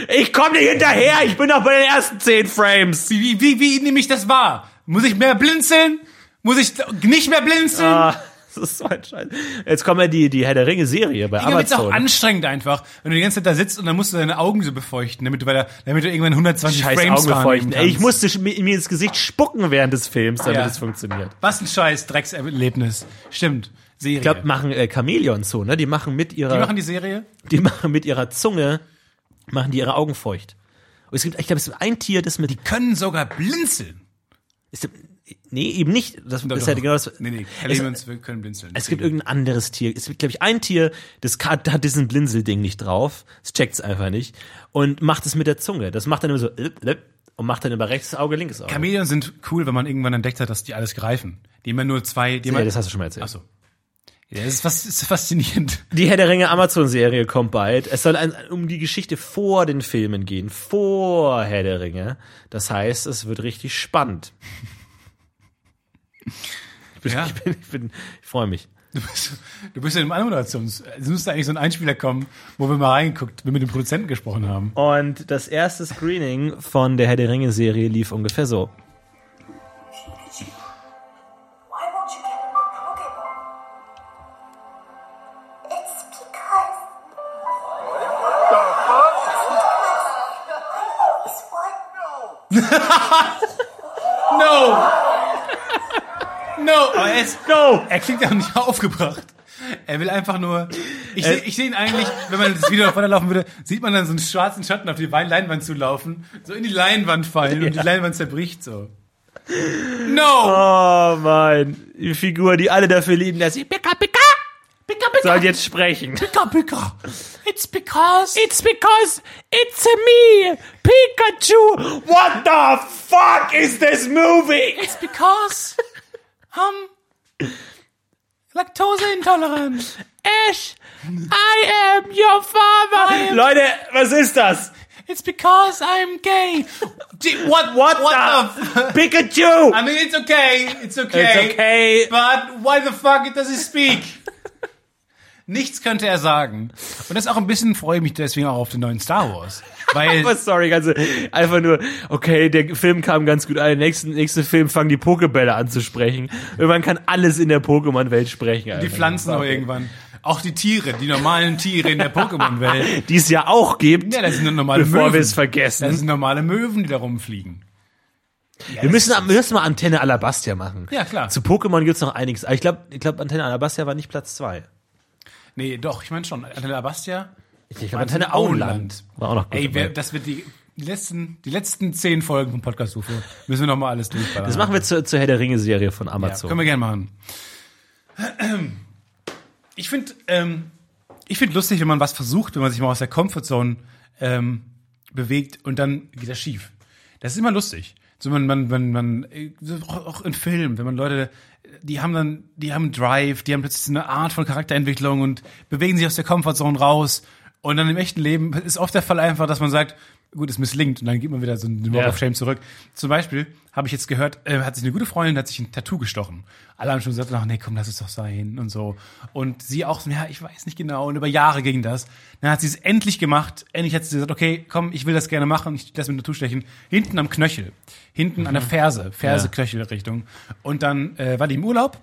Ich komme nicht hinterher, ich bin noch bei den ersten 10 Frames. Wie, wie, wie nehme ich das wahr? Muss ich mehr blinzeln? Muss ich nicht mehr blinzeln? Ah, das ist so ein Scheiß. Jetzt kommt ja die, die Herr der Ringe-Serie bei Irgendwann wird's auch Amazon. anstrengend einfach, wenn du die ganze Zeit da sitzt und dann musst du deine Augen so befeuchten, damit du, bei der, damit du irgendwann 120 Scheiß Frames Augen befeuchten. Ey, ich musste mir ins Gesicht spucken während des Films, damit Ja. es funktioniert. Was ein scheiß Dreckserlebnis. Stimmt. Serie. Ich glaube, machen äh, Chamäleons so, ne? Die machen mit ihrer, die machen die Serie? die machen mit ihrer Zunge, machen die ihre Augen feucht. Und es gibt, ich glaube, es gibt ein Tier, das mit Die können sogar blinzeln. Ist, nee, eben nicht. Das ist ja genau das. Nee, nee, es, Elements können blinzeln. es gibt irgendein anderes Tier. Es gibt, glaube ich, ein Tier, das hat, hat diesen Blinzelding nicht drauf. Das checkt's einfach nicht. Und macht es mit der Zunge. Das macht dann immer so lip, lip, und macht dann über rechtes Auge, linkes Auge. Chameleon sind cool, wenn man irgendwann entdeckt hat, dass die alles greifen. Die immer nur zwei, die immer, ja, das hast du schon mal erzählt. Achso. Ja, das ist, fas ist faszinierend. Die Herr der Ringe Amazon-Serie kommt bald. Es soll ein, um die Geschichte vor den Filmen gehen. Vor Herr der Ringe. Das heißt, es wird richtig spannend. Ich bin, Ja. ich, bin, ich, bin, ich freue mich. Du bist, du bist in einem Anmoderations. Es müsste eigentlich so ein Einspieler kommen, wo wir mal reingeguckt, wir mit dem Produzenten gesprochen haben. Und das erste Screening von der Herr der Ringe-Serie lief ungefähr so. Pikachu, why won't you get in your Pokeball? It's because. The fuck? Because I always want No! No! Aber er, er klingt auch nicht aufgebracht. Er will einfach nur. Ich sehe ich seh ihn eigentlich, wenn man das Video noch weiterlaufen würde, sieht man dann so einen schwarzen Schatten auf die Leinwand zulaufen, so in die Leinwand fallen und die Leinwand zerbricht so. No! Oh mein, die Figur, die alle dafür lieben, dass sie Pika Pika Pika, soll jetzt sprechen. Pika, Pika. It's because. It's because it's me, Pikachu. What the fuck is this movie? It's because. Um. Laktoseintolerant. Ash, I am your father. Leute, was ist das? It's because I'm gay. What? What, What the? Pikachu. I mean, it's okay. It's okay. It's okay. But why the fuck does he speak? Nichts könnte er sagen. Und das ist auch ein bisschen, freue ich mich deswegen auch auf den neuen Star Wars. Weil, Aber sorry, also einfach nur, okay, der Film kam ganz gut an. Nächsten, nächste Film fangen die Pokebälle an zu sprechen. Irgendwann kann alles in der Pokémon-Welt sprechen. die. Pflanzen auch irgendwann. Auch die Tiere, die normalen Tiere in der Pokémon-Welt. Die es ja auch gibt, Ja, das sind nur normale bevor Möwen. wir es vergessen. Das sind normale Möwen, die da rumfliegen. wir, müssen, wir müssen mal Antenne Alabastia machen. Ja, klar. Zu Pokémon gibt's noch einiges. Aber ich glaube, ich glaub, Antenne Alabastia war nicht Platz zwei. Nee, doch, ich meine schon. Antenne Abastia. Ich glaube, Antenne Auenland war auch noch gut. Ey, wer, das wird die, letzten, die letzten zehn Folgen vom Podcast UFO. Müssen wir nochmal alles durchballern. das machen wir zur, zur Herr der Ringe-Serie von Ja, Amazon. können wir gerne machen. Ich finde, ähm, ich finde lustig, wenn man was versucht, wenn man sich mal aus der Comfortzone ähm, bewegt und dann geht das schief. Das ist immer lustig. So man, man, man, man, äh, auch in Filmen, wenn man Leute, die haben dann, die haben Drive, die haben plötzlich eine Art von Charakterentwicklung und bewegen sich aus der Comfortzone raus. Und dann im echten Leben ist oft der Fall einfach, dass man sagt, gut, es misslingt und dann geht man wieder so einen Walk Ja. of Shame zurück. Zum Beispiel habe ich jetzt gehört, äh, hat sich eine gute Freundin hat sich ein Tattoo gestochen. Alle haben schon gesagt, ach nee, komm, lass es doch sein und so. Und sie auch, so, ja, ich weiß nicht genau. Und über Jahre ging das. Dann hat sie es endlich gemacht. Endlich hat sie gesagt, okay, komm, ich will das gerne machen. Ich lass mir ein Tattoo stechen. Hinten am Knöchel. Hinten an der Ferse. Ferse, Ja. Knöchelrichtung. Und dann äh, war die im Urlaub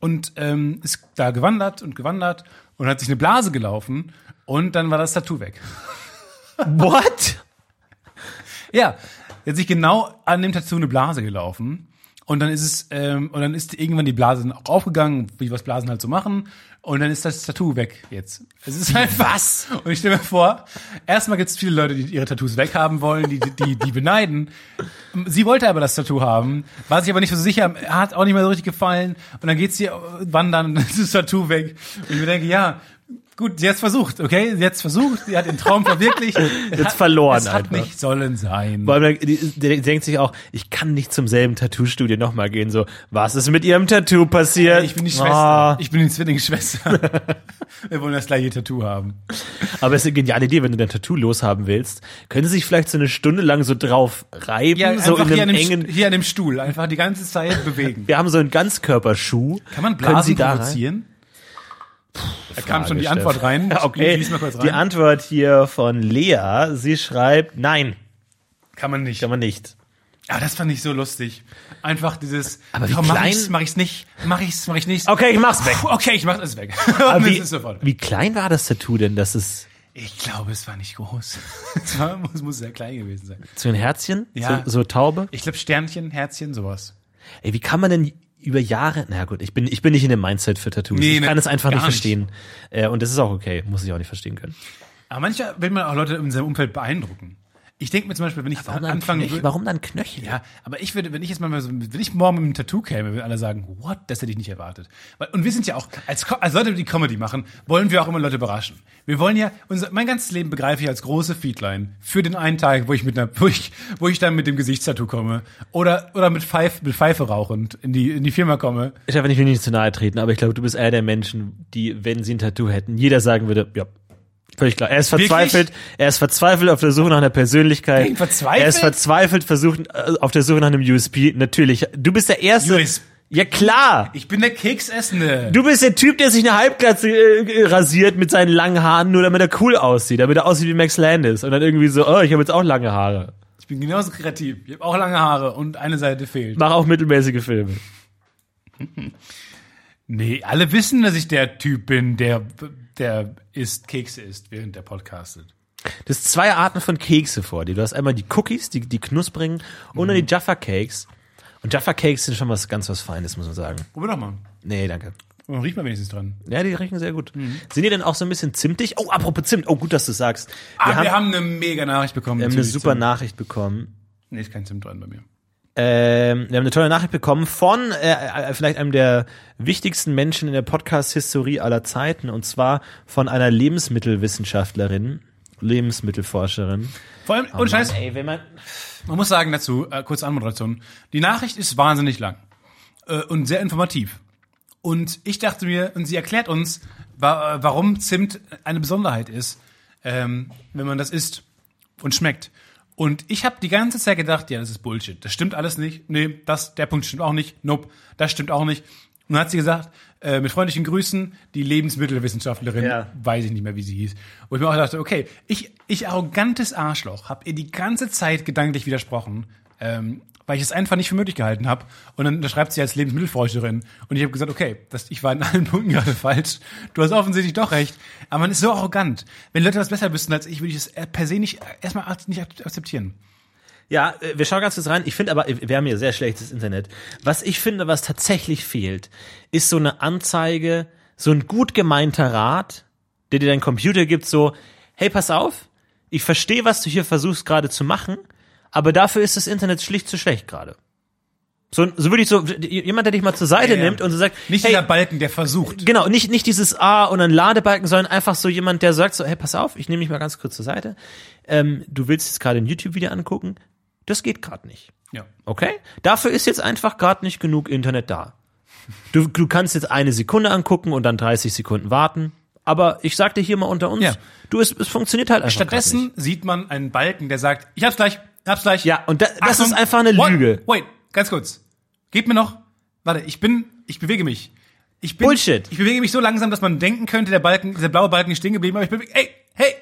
und ähm, ist da gewandert und gewandert und hat sich eine Blase gelaufen. Und dann war das Tattoo weg. What? Ja, hat sich genau an dem Tattoo eine Blase gelaufen. Und dann ist es, ähm, und dann ist irgendwann die Blase dann auch aufgegangen, wie was Blasen halt so machen. Und dann ist das Tattoo weg jetzt. Es ist einfach was. Und ich stelle mir vor, erstmal gibt es viele Leute, die ihre Tattoos weghaben wollen, die, die, die beneiden. Sie wollte aber das Tattoo haben, war sich aber nicht so sicher, hat auch nicht mehr so richtig gefallen. Und dann geht sie wandern und dann ist das Tattoo weg. Und ich mir denke, ja, gut, sie hat versucht, okay? Sie hat versucht, sie hat den Traum verwirklicht. Jetzt hat- verloren Es hat einfach. nicht sollen sein. Vor allem, die, die denkt sich auch, ich kann nicht zum selben Tattoo-Studio nochmal gehen. So, was ist mit ihrem Tattoo passiert? Ich bin die. Schwester. Ich bin die Zwillingsschwester. Wir wollen das gleiche Tattoo haben. Aber es ist eine geniale Idee, wenn du dein Tattoo loshaben willst. Können sie sich vielleicht so eine Stunde lang so drauf reiben, so in hier, an einem dem, engen. Hier an dem Stuhl. Einfach die ganze Zeit bewegen. Wir haben so einen Ganzkörperschuh. Kann man Können Sie Blasen da rein? Da kam schon die Antwort rein. Ja, okay. Lies mal kurz rein. Die Antwort hier von Lea, sie schreibt, nein, kann man nicht. kann man nicht. Aber das fand ich so lustig. Einfach dieses, Aber wie komm, mach klein- ich's, mach ich's nicht, mach ich's, mach ich nicht. Okay, ich mach's weg. Puh, Okay, ich mach es weg. Aber wie, wie klein war das Tattoo denn, dass es Ich glaube, es war nicht groß. Es war, muss, muss sehr klein gewesen sein. so ein Herzchen, Ja. so, so Taube? Ich glaube, Sternchen, Herzchen, sowas. Ey, wie kann man denn über Jahre, na gut, ich bin, ich bin nicht in dem Mindset für Tattoos. Nee, ich ne, kann es einfach nicht gar nicht. verstehen. Äh, und das ist auch okay, muss ich auch nicht verstehen können. Aber manchmal will man auch Leute in seinem Umfeld beeindrucken. Ich denke mir zum Beispiel, wenn ich Warum anfangen würde. Warum dann Knöchel? Ja, aber ich würde, wenn ich jetzt mal so, wenn ich morgen mit einem Tattoo käme, würden alle sagen, what, das hätte ich nicht erwartet. Weil- Und wir sind ja auch, als, als Leute, die Comedy machen, wollen wir auch immer Leute überraschen. Wir wollen ja, unser, mein ganzes Leben begreife ich als große Feedline für den einen Tag, wo ich mit einer, wo ich, wo ich dann mit dem Gesichtstattoo komme. Oder, oder mit Pfeife, mit Pfeife rauchend in die, in die Firma komme. Ich darf nicht, nicht zu nahe treten, aber ich glaube, du bist einer der Menschen, die, wenn sie ein Tattoo hätten, jeder sagen würde, ja, völlig klar. Er ist verzweifelt, er ist verzweifelt auf der Suche nach einer Persönlichkeit. Verzweifelt? Er ist verzweifelt versucht, äh, auf der Suche nach einem USP. Natürlich. Du bist der Erste. USP. Ja, klar. Ich bin der Keksessende. Du bist der Typ, der sich eine Halbglatze äh, rasiert mit seinen langen Haaren, nur damit er cool aussieht, damit er aussieht wie Max Landis. Und dann irgendwie so, oh, ich habe jetzt auch lange Haare. Ich bin genauso kreativ. Ich habe auch lange Haare und eine Seite fehlt. Mach auch mittelmäßige Filme. Nee, alle wissen, dass ich der Typ bin, der, der isst, Kekse isst, während der podcastet. Du hast zwei Arten von Kekse vor dir. Du hast einmal die Cookies, die, die knusprigen, und dann die Jaffa Cakes. Und Jaffa Cakes sind schon was ganz was Feines, muss man sagen. Probier doch mal. Nee, danke. Und riecht mal wenigstens dran. Ja, die riechen sehr gut. Sind die denn auch so ein bisschen zimtig? Oh, apropos Zimt. Oh, gut, dass du sagst. Ah, wir, haben, eine mega Nachricht bekommen. wir haben eine super Zimt. Nachricht bekommen. Nee, ist kein Zimt dran bei mir. Ähm, wir haben eine tolle Nachricht bekommen von äh, äh, vielleicht einem der wichtigsten Menschen in der Podcast-Historie aller Zeiten und zwar von einer Lebensmittelwissenschaftlerin, Lebensmittelforscherin. Vor allem, und Scheiß, Ey, wenn man man muss sagen dazu, äh, kurze Anmoderation. Die Nachricht ist wahnsinnig lang äh, und sehr informativ. Und ich dachte mir, und sie erklärt uns, wa äh, warum Zimt eine Besonderheit ist, ähm, wenn man das isst und schmeckt. Und ich habe die ganze Zeit gedacht, ja, das ist Bullshit. Das stimmt alles nicht. Nee, das, der Punkt stimmt auch nicht. Nope, das stimmt auch nicht. Und dann hat sie gesagt, äh, mit freundlichen Grüßen, die Lebensmittelwissenschaftlerin, Ja. weiß ich nicht mehr, wie sie hieß. Wo ich mir auch dachte, okay, ich, ich arrogantes Arschloch, habe ihr die ganze Zeit gedanklich widersprochen, ähm, weil ich es einfach nicht für möglich gehalten habe. Und dann da schreibt sie als Lebensmittelforscherin. Und ich habe gesagt, okay, das, ich war in allen Punkten gerade falsch. Du hast offensichtlich doch recht. Aber man ist so arrogant. Wenn Leute was besser wüssten als ich, würde ich es per se nicht erstmal nicht akzeptieren. Ja, äh, wir schauen ganz kurz rein. Ich finde aber, wir haben hier sehr schlechtes Internet. Was ich finde, was tatsächlich fehlt, ist so eine Anzeige, so ein gut gemeinter Rat, der dir dein Computer gibt, so, hey, pass auf, ich verstehe, was du hier versuchst gerade zu machen, aber dafür ist das Internet schlicht zu schlecht gerade. So, so würde ich so, jemand, der dich mal zur Seite Ja, nimmt und so sagt, Nicht hey, dieser Balken, der versucht. Genau, nicht, nicht dieses A und ein Ladebalken, sondern einfach so jemand, der sagt so, hey, pass auf, ich nehme dich mal ganz kurz zur Seite. Ähm, du willst jetzt gerade ein YouTube-Video angucken. Das geht gerade nicht. Ja. Okay? Dafür ist jetzt einfach gerade nicht genug Internet da. Du, du kannst jetzt eine Sekunde angucken und dann 30 Sekunden warten. Aber ich sag dir hier mal unter uns, Ja. du, es, es funktioniert halt einfach. Stattdessen sieht man einen Balken, der sagt, ich hab's gleich, hab's gleich. Ja, und da, das Achtung, ist einfach eine? Lüge. Wait, ganz kurz. Gib mir noch, warte, ich bin, ich bewege mich. Ich bin, Bullshit. Ich bewege mich so langsam, dass man denken könnte, der Balken, dieser blaue Balken ist stehen geblieben, aber ich bewege, hey, hey.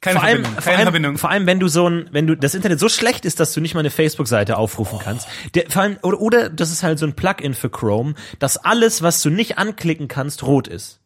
Keine Vor allem, Verbindung, vor, keine allem, Verbindung. vor allem, wenn du so ein, wenn du das Internet so schlecht ist, dass du nicht mal eine Facebook-Seite aufrufen kannst. Der, vor allem, oder, oder das ist halt so ein Plugin für Chrome, dass alles, was du nicht anklicken kannst, rot ist.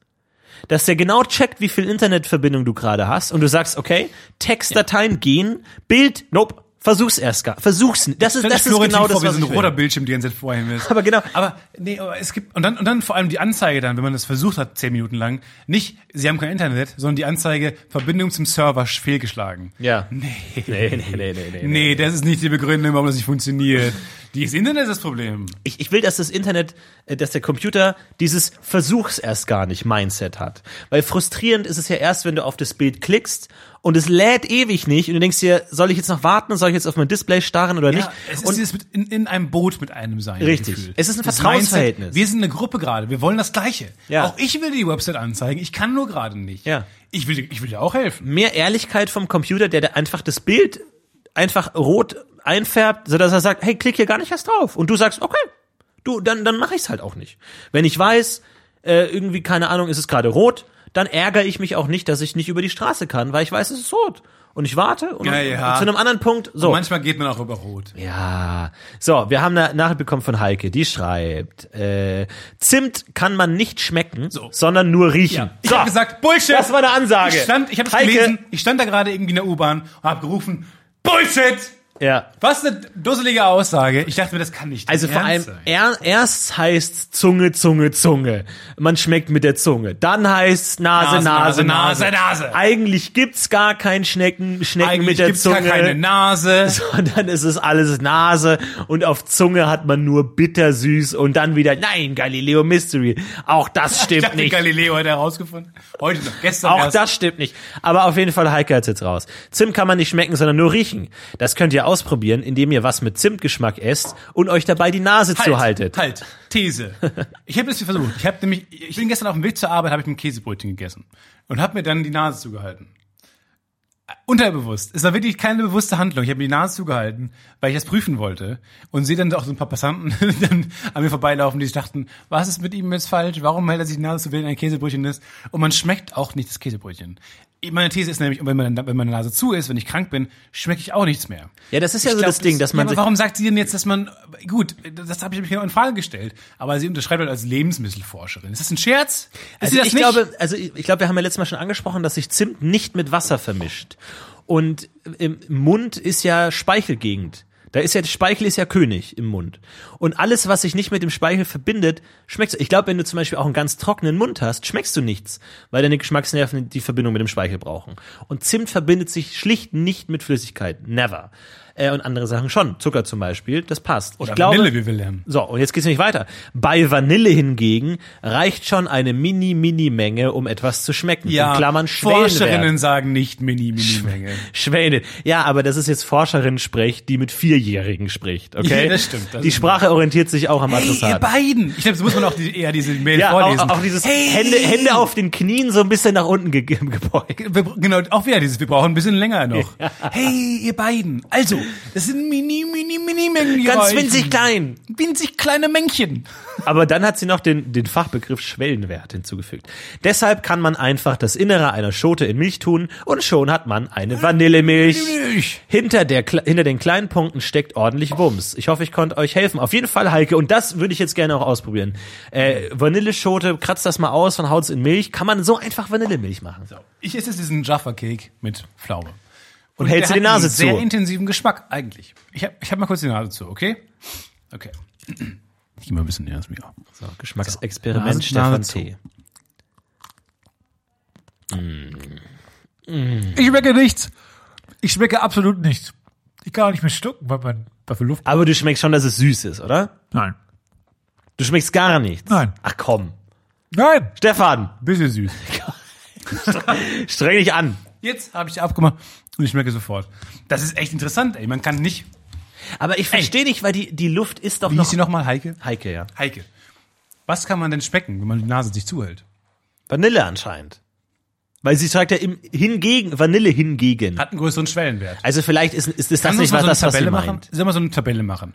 Dass der genau checkt, wie viel Internetverbindung du gerade hast und du sagst, okay, Textdateien gehen, Bild, nope, versuch's erst gar, versuch's. nicht. Das ist, das ist genau das, vor, wie was so ein roter Bildschirm die ganze Zeit vor ihm ist. Aber genau. Aber nee, aber es gibt und dann und dann vor allem die Anzeige dann, wenn man das versucht hat zehn Minuten lang, nicht Sie haben kein Internet, sondern die Anzeige Verbindung zum Server sch- fehlgeschlagen. Ja. Nee. Nee, nee, nee, nee, nee. Nee, das ist nicht die Begründung, warum das nicht funktioniert. Das Internet ist das Problem. ich, ich will, dass das Internet, äh, dass der Computer dieses Versuch's erst gar nicht Mindset hat. Weil frustrierend ist es ja erst, wenn du auf das Bild klickst und es lädt ewig nicht und du denkst dir, soll ich jetzt noch warten, soll ich jetzt auf mein Display starren oder nicht? Ja, es ist und dieses mit in, in einem Boot mit einem sein. Richtig. Gefühl. Es ist ein Das Vertrauensverhältnis. Mindset, Wir sind eine Gruppe gerade. Wir wollen das Gleiche. Ja. Auch ich will die Website anzeigen. Ich kann nur gerade nicht. Ja. Ich will, ich will dir auch helfen. mehr Ehrlichkeit vom Computer, der da einfach das Bild einfach rot einfärbt, sodass er sagt, hey, klick hier gar nicht erst drauf. Und du sagst, okay, du, dann, dann mache ich's halt auch nicht. Wenn ich weiß, äh, irgendwie, keine Ahnung, ist es gerade rot, dann ärgere ich mich auch nicht, dass ich nicht über die Straße kann, weil ich weiß, es ist rot. Und ich warte und Ja, ja. zu einem anderen Punkt, so. Und manchmal geht man auch über Rot. Ja, so, wir haben eine Nachricht bekommen von Heike, die schreibt, äh, Zimt kann man nicht schmecken, So. sondern nur riechen. Ich so, habe gesagt, Bullshit. das war eine Ansage. Ich stand, ich habe es Heike- gelesen. Ich stand da gerade irgendwie in der U-Bahn und habe gerufen, Bullshit. Ja, Was eine dusselige Aussage. Ich dachte mir, das kann nicht. Also vor allem, sein. er, erst heißt Zunge, Zunge, Zunge. Man schmeckt mit der Zunge. Dann heißt Nase, Nase, Nase, Nase, Nase. Eigentlich gibt's gar kein Schnecken, Schnecken Eigentlich mit der gibt's Zunge. gar keine Nase. sondern es ist alles Nase und auf Zunge hat man nur bittersüß und dann wieder, nein, Galileo Mystery. Auch das Ich stimmt dachte, nicht. Galileo hat herausgefunden. Heute noch, gestern Auch erst. das stimmt nicht. Aber auf jeden Fall Heike hat's jetzt raus. Zimt kann man nicht schmecken, sondern nur riechen. Das könnt ihr ausprobieren, indem ihr was mit Zimtgeschmack esst und euch dabei die Nase zuhaltet. Halt, These. Ich habe das hier versucht. Ich habe nämlich, ich bin gestern auf dem Weg zur Arbeit, habe ich ein Käsebrötchen gegessen und habe mir dann die Nase zugehalten. Unterbewusst. Es war wirklich keine bewusste Handlung. Ich habe mir die Nase zugehalten, weil ich das prüfen wollte und sehe dann auch so ein paar Passanten dann an mir vorbeilaufen, die sich dachten, was ist mit ihm jetzt falsch? Warum hält er sich die Nase zu, wenn ein Käsebrötchen ist? Und man schmeckt auch nicht das Käsebrötchen. Meine These ist nämlich, wenn meine, wenn meine Nase zu ist, wenn ich krank bin, schmecke ich auch nichts mehr. Ja, das ist ja Ich so glaub, das Ding, dass ja, man aber sich warum sagt sie denn jetzt, dass man gut, das habe ich genau in Frage gestellt, aber sie unterschreibt halt als Lebensmittelforscherin. Ist das ein Scherz? Ist Also ich nicht? glaube, also ich glaube, wir haben ja letztes Mal schon angesprochen, dass sich Zimt nicht mit Wasser vermischt. und im Mund ist ja Speichelgegend. Da ist ja, Speichel ist ja König im Mund. Und alles, was sich nicht mit dem Speichel verbindet, schmeckst du. Ich glaube, wenn du zum Beispiel auch einen ganz trockenen Mund hast, schmeckst du nichts, weil deine Geschmacksnerven die Verbindung mit dem Speichel brauchen. Und Zimt verbindet sich schlicht nicht mit Flüssigkeit. Never. Äh, und andere Sachen schon. Zucker zum Beispiel, das passt. Oder ich glaube, Vanille, wie wir lernen. so, und jetzt geht's nämlich weiter. Bei Vanille hingegen reicht schon eine mini-mini-Menge, um etwas zu schmecken. In Klammern Schwellenwert. Forscherinnen sagen nicht Mini-Mini-Menge. Schwäne. Ja, aber das ist jetzt Forscherin spricht, die mit Vierjährigen spricht, okay? Ja, das stimmt, das die Sprache orientiert sich auch am Hey, ihr beiden! Ich glaube, so muss man auch die, eher diese Mail ja, vorlesen. auch, auch dieses hey, Hände, Hände auf den Knien so ein bisschen nach unten ge ge gebeugt. Genau, auch wieder dieses, wir brauchen ein bisschen länger noch. Hey, ihr beiden. Also, das sind mini, mini, mini Mengen. Ganz winzig klein. Winzig kleine Männchen. Aber dann hat sie noch den, den Fachbegriff Schwellenwert hinzugefügt. Deshalb kann man einfach das Innere einer Schote in Milch tun und schon hat man eine Vanillemilch. Milch. Hinter, der, hinter den kleinen Punkten steckt ordentlich Wumms. Ich hoffe, ich konnte euch helfen. Auf jeden Fall, Heike, und das würde ich jetzt gerne auch ausprobieren. Äh, Vanilleschote, kratzt das mal aus von Haut in Milch. Kann man so einfach Vanillemilch machen. Ich esse jetzt diesen Jaffa Cake mit Pflaume. Und hältst du der die Nase einen sehr zu. intensiven Geschmack, eigentlich. Ich hab, ich hab mal kurz die Nase zu, okay? Okay. Ich geh mal ein bisschen näher ans Mikro. So, Geschmacksexperiment Nase- Stefan Nase zu. T. Ich schmecke nichts. Ich schmecke absolut nichts. Ich kann auch nicht mehr schlucken, weil man dafür Luft. Aber du schmeckst schon, dass es süß ist, oder? Nein. Du schmeckst gar nichts. Nein. Ach komm. Nein. Stefan, Bisschen süß. streng dich an. Jetzt habe ich abgemacht und ich schmecke sofort. Das ist echt interessant, ey. Man kann nicht. Aber ich verstehe nicht, weil die, die Luft ist doch Wie noch... hieß sie nochmal, Heike? Heike, ja. Heike. Was kann man denn schmecken, wenn man die Nase sich zuhält? Vanille anscheinend. Weil sie sagt ja im, hingegen, Vanille hingegen. Hat einen größeren Schwellenwert. Also vielleicht ist, ist, ist das nicht was, das, was sie machen? meint. Sollen wir so eine Tabelle machen?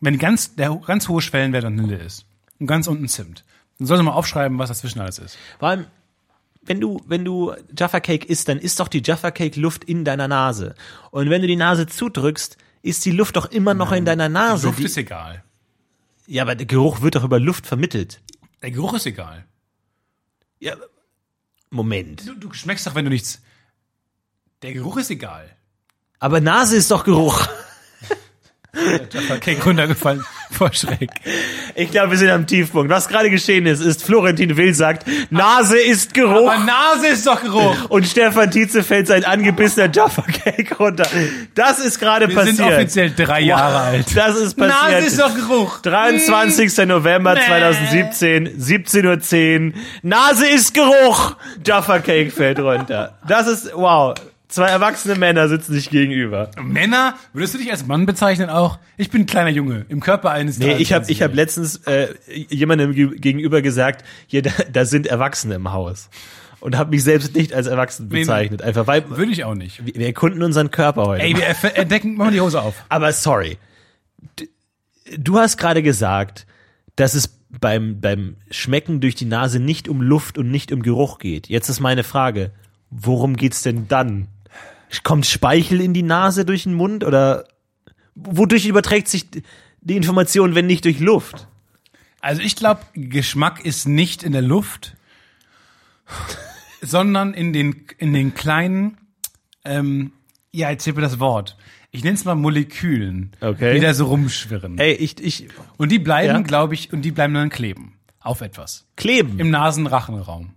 Wenn ganz, der ganz hohe Schwellenwert an Vanille ist und ganz unten Zimt, dann soll sie mal aufschreiben, was dazwischen alles ist. Vor allem, wenn du, wenn du Jaffa Cake isst, dann ist doch die Jaffa Cake Luft in deiner Nase. Und wenn du die Nase zudrückst, ist die Luft doch immer noch in deiner Nase. Luft Die- ist egal. ja, aber der Geruch wird doch über Luft vermittelt. Der Geruch ist egal. Ja, Moment. Du, du schmeckst doch, wenn du nichts. Der Geruch ist egal. Aber Nase ist doch Geruch. Okay, runtergefallen vor Schreck. Ich glaube, wir sind am Tiefpunkt. Was gerade geschehen ist, ist Florentin Will sagt, Nase ist Geruch. Aber Nase ist doch Geruch. Und Stefan Tietze fällt sein angebissener Jaffa Cake runter. Das ist gerade Wir passiert. sind offiziell drei Jahre alt. Das ist passiert. Nase ist doch Geruch. 23. November Nee. 2017, 17.10 Uhr. Nase ist Geruch. Jaffa Cake fällt runter. Das ist, wow. Zwei erwachsene Männer sitzen sich gegenüber. Männer, würdest du dich als Mann bezeichnen auch? Ich bin ein kleiner Junge im Körper eines Nee, ich habe ich hab 23-Jährigen. letztens äh, jemandem ge- gegenüber gesagt, hier, da, da sind Erwachsene im Haus. Und habe mich selbst nicht als erwachsen bezeichnet. Einfach weil Würde ich auch nicht. wir erkunden unseren Körper heute. Ey, wir entdecken, machen wir die Hose auf. Aber sorry. Du hast gerade gesagt, dass es beim, beim Schmecken durch die Nase nicht um Luft und nicht um Geruch geht. Jetzt ist meine Frage, worum geht's denn dann? Kommt Speichel in die Nase durch den Mund oder wodurch überträgt sich die Information, wenn nicht durch Luft? Also ich glaube, Geschmack ist nicht in der Luft, sondern in den, in den kleinen, ähm, ja, jetzt mir das Wort. Ich nenne es mal Molekülen, Okay. die da so rumschwirren. Ey, ich, ich Und die bleiben, Ja. glaube ich, und die bleiben dann kleben. Auf etwas. kleben. Im Nasenrachenraum.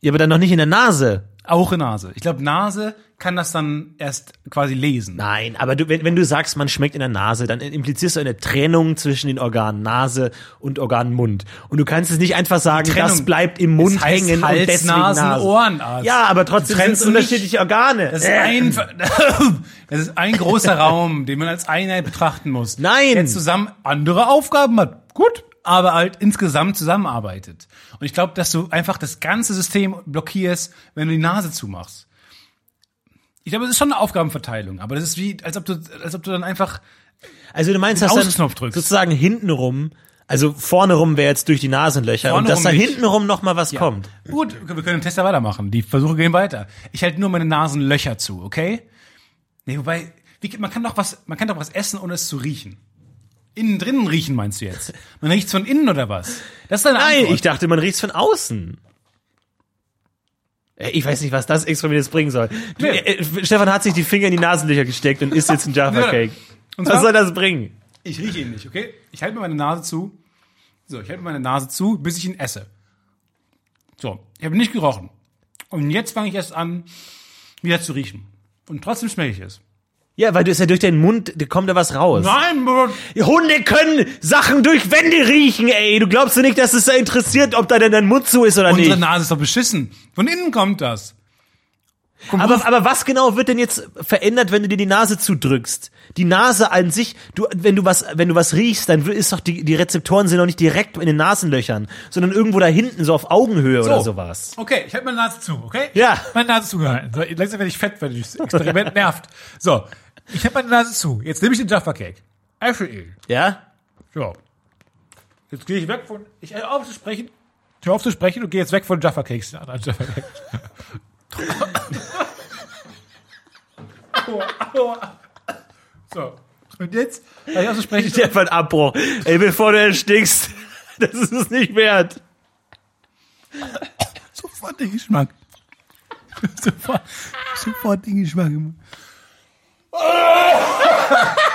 ja, aber dann noch nicht in der Nase. Auch in Nase. Ich glaube, Nase kann das dann erst quasi lesen. Nein, aber du, wenn, wenn du sagst, man schmeckt in der Nase, dann implizierst du eine Trennung zwischen den Organen Nase und Organen Mund. Und du kannst es nicht einfach sagen, das bleibt im Mund Es heißt hängen Hals, und deswegen Nasen, Nase. Ohrenarzt. Ja, aber trotzdem sind trennst es unterschiedliche Organe. Das ist ein, das ist ein großer Raum, den man als Einheit betrachten muss. Nein. Der zusammen andere Aufgaben hat. Gut. Aber halt insgesamt zusammenarbeitet. Und ich glaube, dass du einfach das ganze System blockierst, wenn du die Nase zumachst. Ich glaube, es ist schon eine Aufgabenverteilung, aber das ist wie, als ob du, als ob du dann einfach, also du meinst, dass dann drückst. sozusagen hintenrum, also vorne rum wäre jetzt durch die Nasenlöcher Vorne und dass da hintenrum noch mal was kommt. gut, wir können den Test ja weitermachen. Die Versuche gehen weiter. Ich halte nur meine Nasenlöcher zu, okay? Nee, wobei, wie, man kann doch was, man kann doch was essen, ohne es zu riechen. Innen drinnen riechen, meinst du jetzt? Man riecht's von innen oder was? Das ist deine Nein, Antwort. ich dachte, man riecht's von außen. Äh, Ich weiß nicht, was das Experiment jetzt bringen soll. Nee. äh, äh, Stefan hat sich die Finger in die Nasenlöcher gesteckt und isst jetzt einen Jaffa Cake. Und Was soll das bringen? Ich rieche ihn nicht, okay? Ich halte mir meine Nase zu. So, ich halte mir meine Nase zu, bis ich ihn esse. So, ich habe nicht gerochen. Und jetzt fange ich erst an, wieder zu riechen. Und trotzdem schmecke ich es. Ja, weil du ist ja durch deinen Mund, da kommt da was raus. Nein. Die Hunde können Sachen durch Wände riechen, ey. Du glaubst du nicht, dass es da interessiert, ob da denn dein Mund zu ist oder unsere nicht? Nase ist doch beschissen. Von innen kommt das. Komm, Aber, aber was genau wird denn jetzt verändert, wenn du dir die Nase zudrückst? Die Nase an sich, du, wenn du was, wenn du was riechst, dann ist doch die, die Rezeptoren sind doch nicht direkt in den Nasenlöchern, sondern irgendwo da hinten, so auf Augenhöhe oder sowas. Okay, ich halte meine Nase zu, okay? Ja. Meine Nase zugehalten. So, langsam werde ich fett, weil das Experiment nervt. So, ich habe meine Nase zu. Jetzt nehme ich den Jaffa Cake. Esse ihn. Ja? So. Jetzt gehe ich weg von. Ich höre auf zu sprechen. Ich höre auf zu sprechen und gehe jetzt weg von Jaffa Cakes. Jaffa Cakes. aua, aua. So. Und jetzt höre ich auf zu sprechen. Stefan Abbruch. Ey, bevor du erstickst, das ist es nicht wert. Sofort den Geschmack. Sofort, sofort den Geschmack.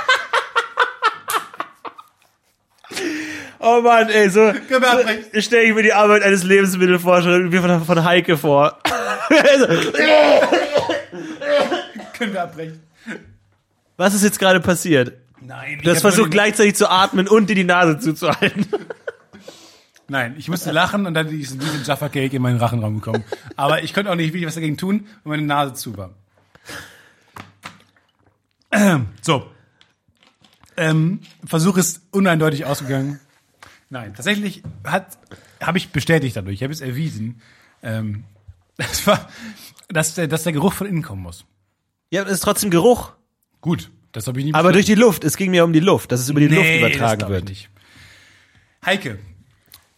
Oh Mann, ey, so, wir abbrechen? so stelle ich mir die Arbeit eines Lebensmittelforschers wie von, von Heike vor. Können wir abbrechen? Was ist jetzt gerade passiert? Nein. Du hast versucht gleichzeitig zu atmen und dir die Nase zuzuhalten. Nein, ich musste lachen und dann ist diesen Jaffa Cake in meinen Rachenraum gekommen. Aber ich konnte auch nicht wirklich was dagegen tun, weil meine Nase zu war. So. Ähm, Versuch ist uneindeutig ausgegangen. Nein, tatsächlich hat habe ich bestätigt dadurch, ich habe es erwiesen, ähm, das war, dass der, dass der Geruch von innen kommen muss. Ja, das ist trotzdem Geruch. Gut, das habe ich nie Aber durch die Luft. Es ging mir um die Luft, dass es über die Luft das übertragen ich wird. Nicht. Heike,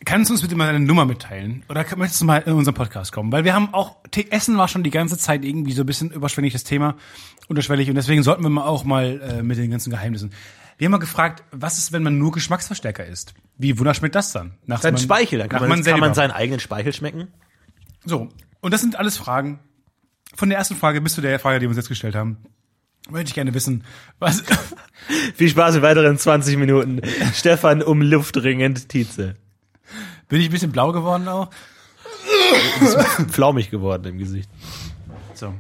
kannst du uns bitte mal deine Nummer mitteilen? Oder möchtest du mal in unseren Podcast kommen? Weil wir haben auch, Essen war schon die ganze Zeit irgendwie so ein bisschen überschwängliches Thema, unterschwellig. Und deswegen sollten wir mal auch mal äh, mit den ganzen Geheimnissen. Wir haben mal gefragt, was ist, wenn man nur Geschmacksverstärker isst? Wie wunderbar schmeckt das dann? Nach Sein Speichel, dann kann nach man, kann man seinen eigenen Speichel schmecken. So, und das sind alles Fragen. Von der ersten Frage bis zu der Frage, die wir uns jetzt gestellt haben, möchte ich gerne wissen, was, Viel Spaß mit weiteren 20 Minuten. Stefan um Luft ringend, Tietze. Bin ich ein bisschen blau geworden auch? Flaumig geworden im Gesicht. So.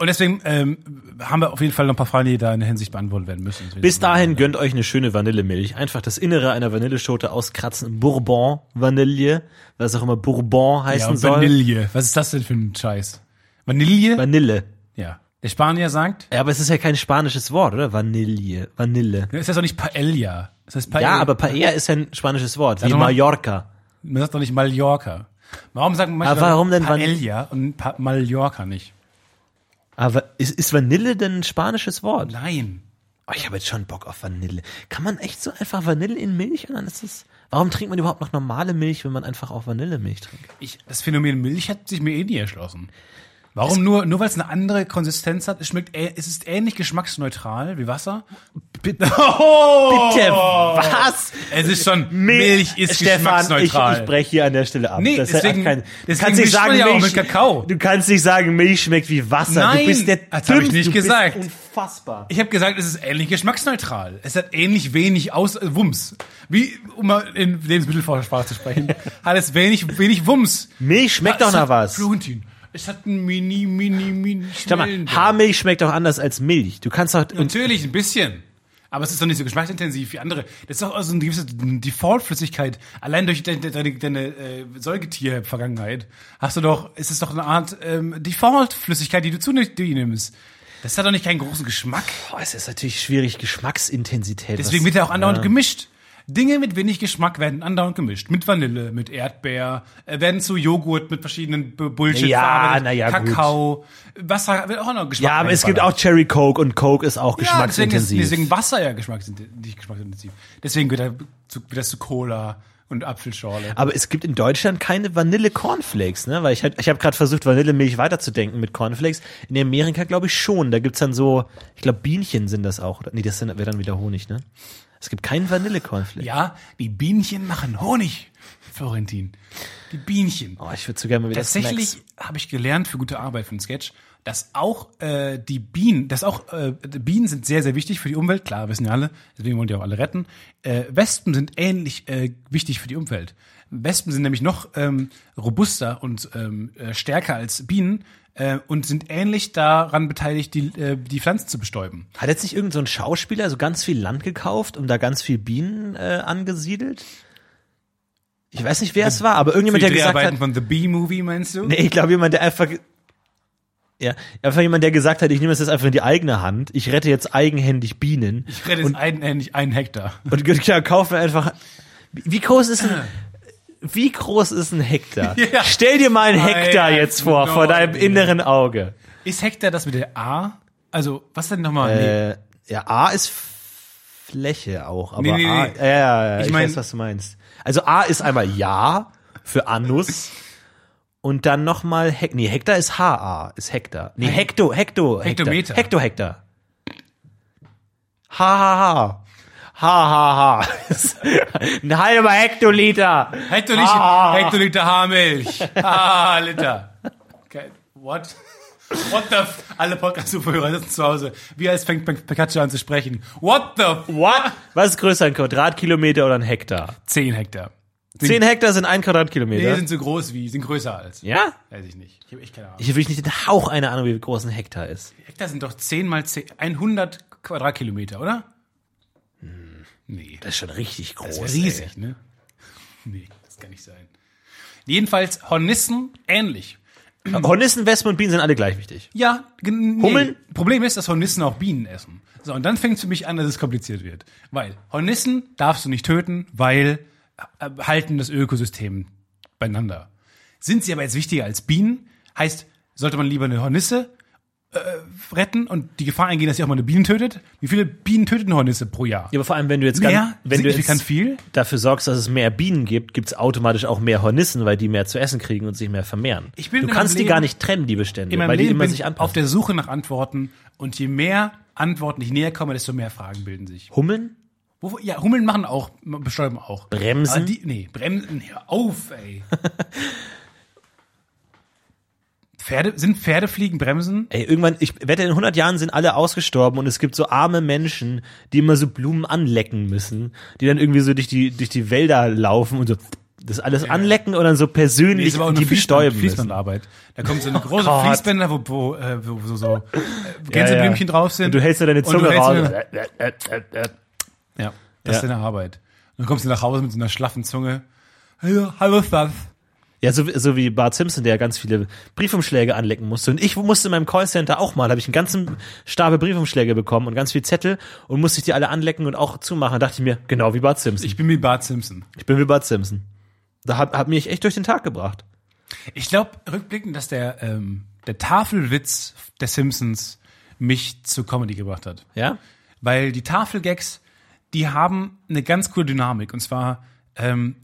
Und deswegen ähm, haben wir auf jeden Fall noch ein paar Fragen, die da in der Hinsicht beantwortet werden müssen. Bis dahin gönnt euch eine schöne Vanillemilch. Einfach das Innere einer Vanilleschote auskratzen. Bourbon Vanille, was auch immer Bourbon ja, heißen und soll. Vanille. Was ist das denn für ein Scheiß? Vanille? Vanille. ja. Der Spanier sagt, Ja, aber es ist ja kein spanisches Wort, oder? Vanille. Vanille. ist das doch nicht Paella. Das heißt Paella. Ja, aber Paella ist ja ein spanisches Wort, wie Mallorca. Man sagt doch nicht Mallorca. Warum sagen manche Aber warum denn Paella und pa Mallorca nicht? Aber ist, ist Vanille denn ein spanisches Wort? Nein. Oh, ich habe jetzt schon Bock auf Vanille. Kann man echt so einfach Vanille in Milch und dann ist es. Warum trinkt man überhaupt noch normale Milch, wenn man einfach auch Vanillemilch trinkt? Ich, das Phänomen Milch hat sich mir eh nie erschlossen. Warum nur, nur weil es eine andere Konsistenz hat? Es schmeckt, es ist ähnlich geschmacksneutral wie Wasser. Bitte. Oh! Bitte, was? Es ist schon, Milch ist Stefan, ich, geschmacksneutral. ich breche hier an der Stelle ab. Nee, Das deswegen- kein, deswegen kannst nicht sagen, ja Milch, mit Kakao. Du kannst nicht sagen, Milch schmeckt wie Wasser. Nein, du bist der das hab ich nicht gesagt. Unfassbar. Ich habe gesagt, es ist ähnlich geschmacksneutral. Es hat ähnlich wenig Aus äh, Wumms. Wie, um mal in Lebensmittelforscher zu sprechen, hat es wenig, wenig Wumms. Milch schmeckt doch Es nach was. Florentin, es hat ein mini, mini, mini Schau mal. Haarmilch schmeckt doch anders als Milch. Du kannst doch, und Natürlich, ein bisschen. Aber es ist doch nicht so geschmacksintensiv wie andere. Das ist doch also eine gewisse Default-Flüssigkeit. Allein durch deine, deine, deine äh, Säugetier-Vergangenheit hast du doch, ist es doch eine Art ähm, Default-Flüssigkeit, die du zu dir nimmst. Das hat doch nicht keinen großen Geschmack. boah, es ist natürlich schwierig, Geschmacksintensität. Deswegen wird er auch andauernd ja. gemischt. Dinge mit wenig Geschmack werden andauernd gemischt. Mit Vanille, mit Erdbeer, äh, werden zu Joghurt mit verschiedenen Bullshit Ja, na ja, gut. Kakao, Wasser wird auch noch Geschmack Ja, aber es gibt auch Cherry Coke und Coke ist auch Ja, deswegen ist geschmacksintensiv. deswegen Wasser ja geschmacksintensiv, nicht geschmacksintensiv. Deswegen wird, er das zu Cola und Apfelschorle. aber es gibt in Deutschland keine Vanille-Cornflakes, ne? Weil ich, hab- ich habe gerade versucht, Vanillemilch weiterzudenken mit Cornflakes. In Amerika glaube ich schon. Da gibt's dann so, ich glaube Bienchen sind das auch. Oder- Nee, das wäre dann wieder Honig, ne? Es gibt keinen Vanille-Cornflake. Ja, die Bienchen machen Honig, Florentin. Die Bienchen. Oh, ich würde so gerne mal wieder Tatsächlich habe ich gelernt für gute Arbeit für den Sketch, dass auch äh, die Bienen, dass auch äh, Bienen sind sehr sehr wichtig für die Umwelt. Klar, wissen ja alle. Deswegen wollen die auch alle retten. Äh, Wespen sind ähnlich äh, wichtig für die Umwelt. Wespen sind nämlich noch ähm, robuster und ähm, äh, stärker als Bienen äh, und sind ähnlich daran beteiligt, die äh, die Pflanzen zu bestäuben. Hat jetzt nicht irgendein so ein Schauspieler so ganz viel Land gekauft und da ganz viel Bienen äh, angesiedelt? Ich weiß nicht, wer es war, aber irgendjemand, der gesagt hat, von The Bee Movie meinst du? nee, ich glaube jemand, der einfach, ja, einfach jemand, der gesagt hat, ich nehme es jetzt einfach in die eigene Hand, ich rette jetzt eigenhändig Bienen Ich rede jetzt einhändig einen Hektar. und ja, kaufe einfach, wie groß ist ein, wie groß ist ein Hektar? Ja. Stell dir mal einen Hektar jetzt vor, no vor deinem inneren Auge. Ist Hektar das mit der A? Also, was denn nochmal? Äh, ja, A ist Fläche auch, aber Nee, nee, A, nee. ja, ja, ja, ich, Ich mein- weiß, was du meinst. Also A ist einmal Ja für Anus und dann nochmal Hek nee, Hektar ist HA, ist Hektar. Nee, Hekto, Hekto, Hektar. Hektometer. Hekto, Hektar. Ha, ha, ha. Ha, ha, ha. Ein halber Hektoliter. Hektoliter, Ah. Hektoliter Haarmilch. Ah, Liter. Okay. What? What the f Alle Podcast-Zuhörer sitzen zu Hause. Wie als fängt Pikachu an zu sprechen. What the f What? Was ist größer, ein Quadratkilometer oder ein Hektar? 10 Hektar. Sind, Zehn Hektar sind ein nee, Quadratkilometer. sind so groß wie, sind größer als. ja? Weiß ich nicht. Ich habe echt keine Ahnung. Ich habe wirklich nicht den Hauch eine Ahnung, wie groß ein Hektar ist. Hektar sind doch 10 mal 10, 100 Quadratkilometer, oder? Nee. Das ist schon richtig groß. Das ist riesig, ne? Nee, das kann nicht sein. Jedenfalls Hornissen ähnlich. Ey. Hornissen, Wespen und Bienen sind alle gleich wichtig. Ja, nee. Hummeln? Problem ist, dass Hornissen auch Bienen essen. So, und dann fängt es für mich an, dass es kompliziert wird. Weil Hornissen darfst du nicht töten, weil äh, halten das Ökosystem beieinander. Sind sie aber jetzt wichtiger als Bienen, heißt, sollte man lieber eine Hornisse äh, retten und die Gefahr eingehen, dass sie auch mal eine Biene tötet? Wie viele Bienen tötet eine Hornisse pro Jahr? Ja, aber vor allem, wenn du jetzt Mehr? ganz, wenn du jetzt viel? dafür sorgst, dass es mehr Bienen gibt, gibt es automatisch auch mehr Hornissen, weil die mehr zu essen kriegen und sich mehr vermehren. Ich bin du kannst meinem die Leben- gar nicht trennen, die Bestände, weil die Leben immer bin sich ich anpassen. auf der Suche nach Antworten und je mehr Antworten ich näher komme, desto mehr Fragen bilden sich. Hummeln? Ja, Hummeln machen auch, bestäuben auch. Bremsen? Die, nee, Bremsen, hör auf, ey. Pferde, sind Pferdefliegen Bremsen? Ey, irgendwann, ich wette, in 100 Jahren sind alle ausgestorben und es gibt so arme Menschen, die immer so Blumen anlecken müssen, die dann irgendwie so durch die, durch die Wälder laufen und so das alles anlecken und dann so persönlich auch die bestäuben müssen. Fließbandarbeit. Da kommt so eine große Gott. Fließbänder, wo, wo, äh, wo, so, so äh, Gänseblümchen drauf sind. Und du hältst so deine Zunge raus. Ja, das ist Ja. deine Arbeit. Und dann kommst du nach Hause mit so einer schlaffen Zunge. Hallo, hallo, Stuff. Ja, so, so wie Bart Simpson, der ganz viele Briefumschläge anlecken musste. Und ich musste in meinem Callcenter auch mal, habe ich einen ganzen Stapel Briefumschläge bekommen und ganz viel Zettel und musste ich die alle anlecken und auch zumachen. Da dachte ich mir, genau wie Bart Simpson. Ich, Ich bin wie Bart Simpson. bin wie Bart Simpson. Da hat, hat mich echt durch den Tag gebracht. Ich glaube, rückblickend, dass der, ähm, der Tafelwitz der Simpsons mich zu Comedy gebracht hat. Ja? Weil die Tafelgags, die haben eine ganz coole Dynamik. Und zwar ähm,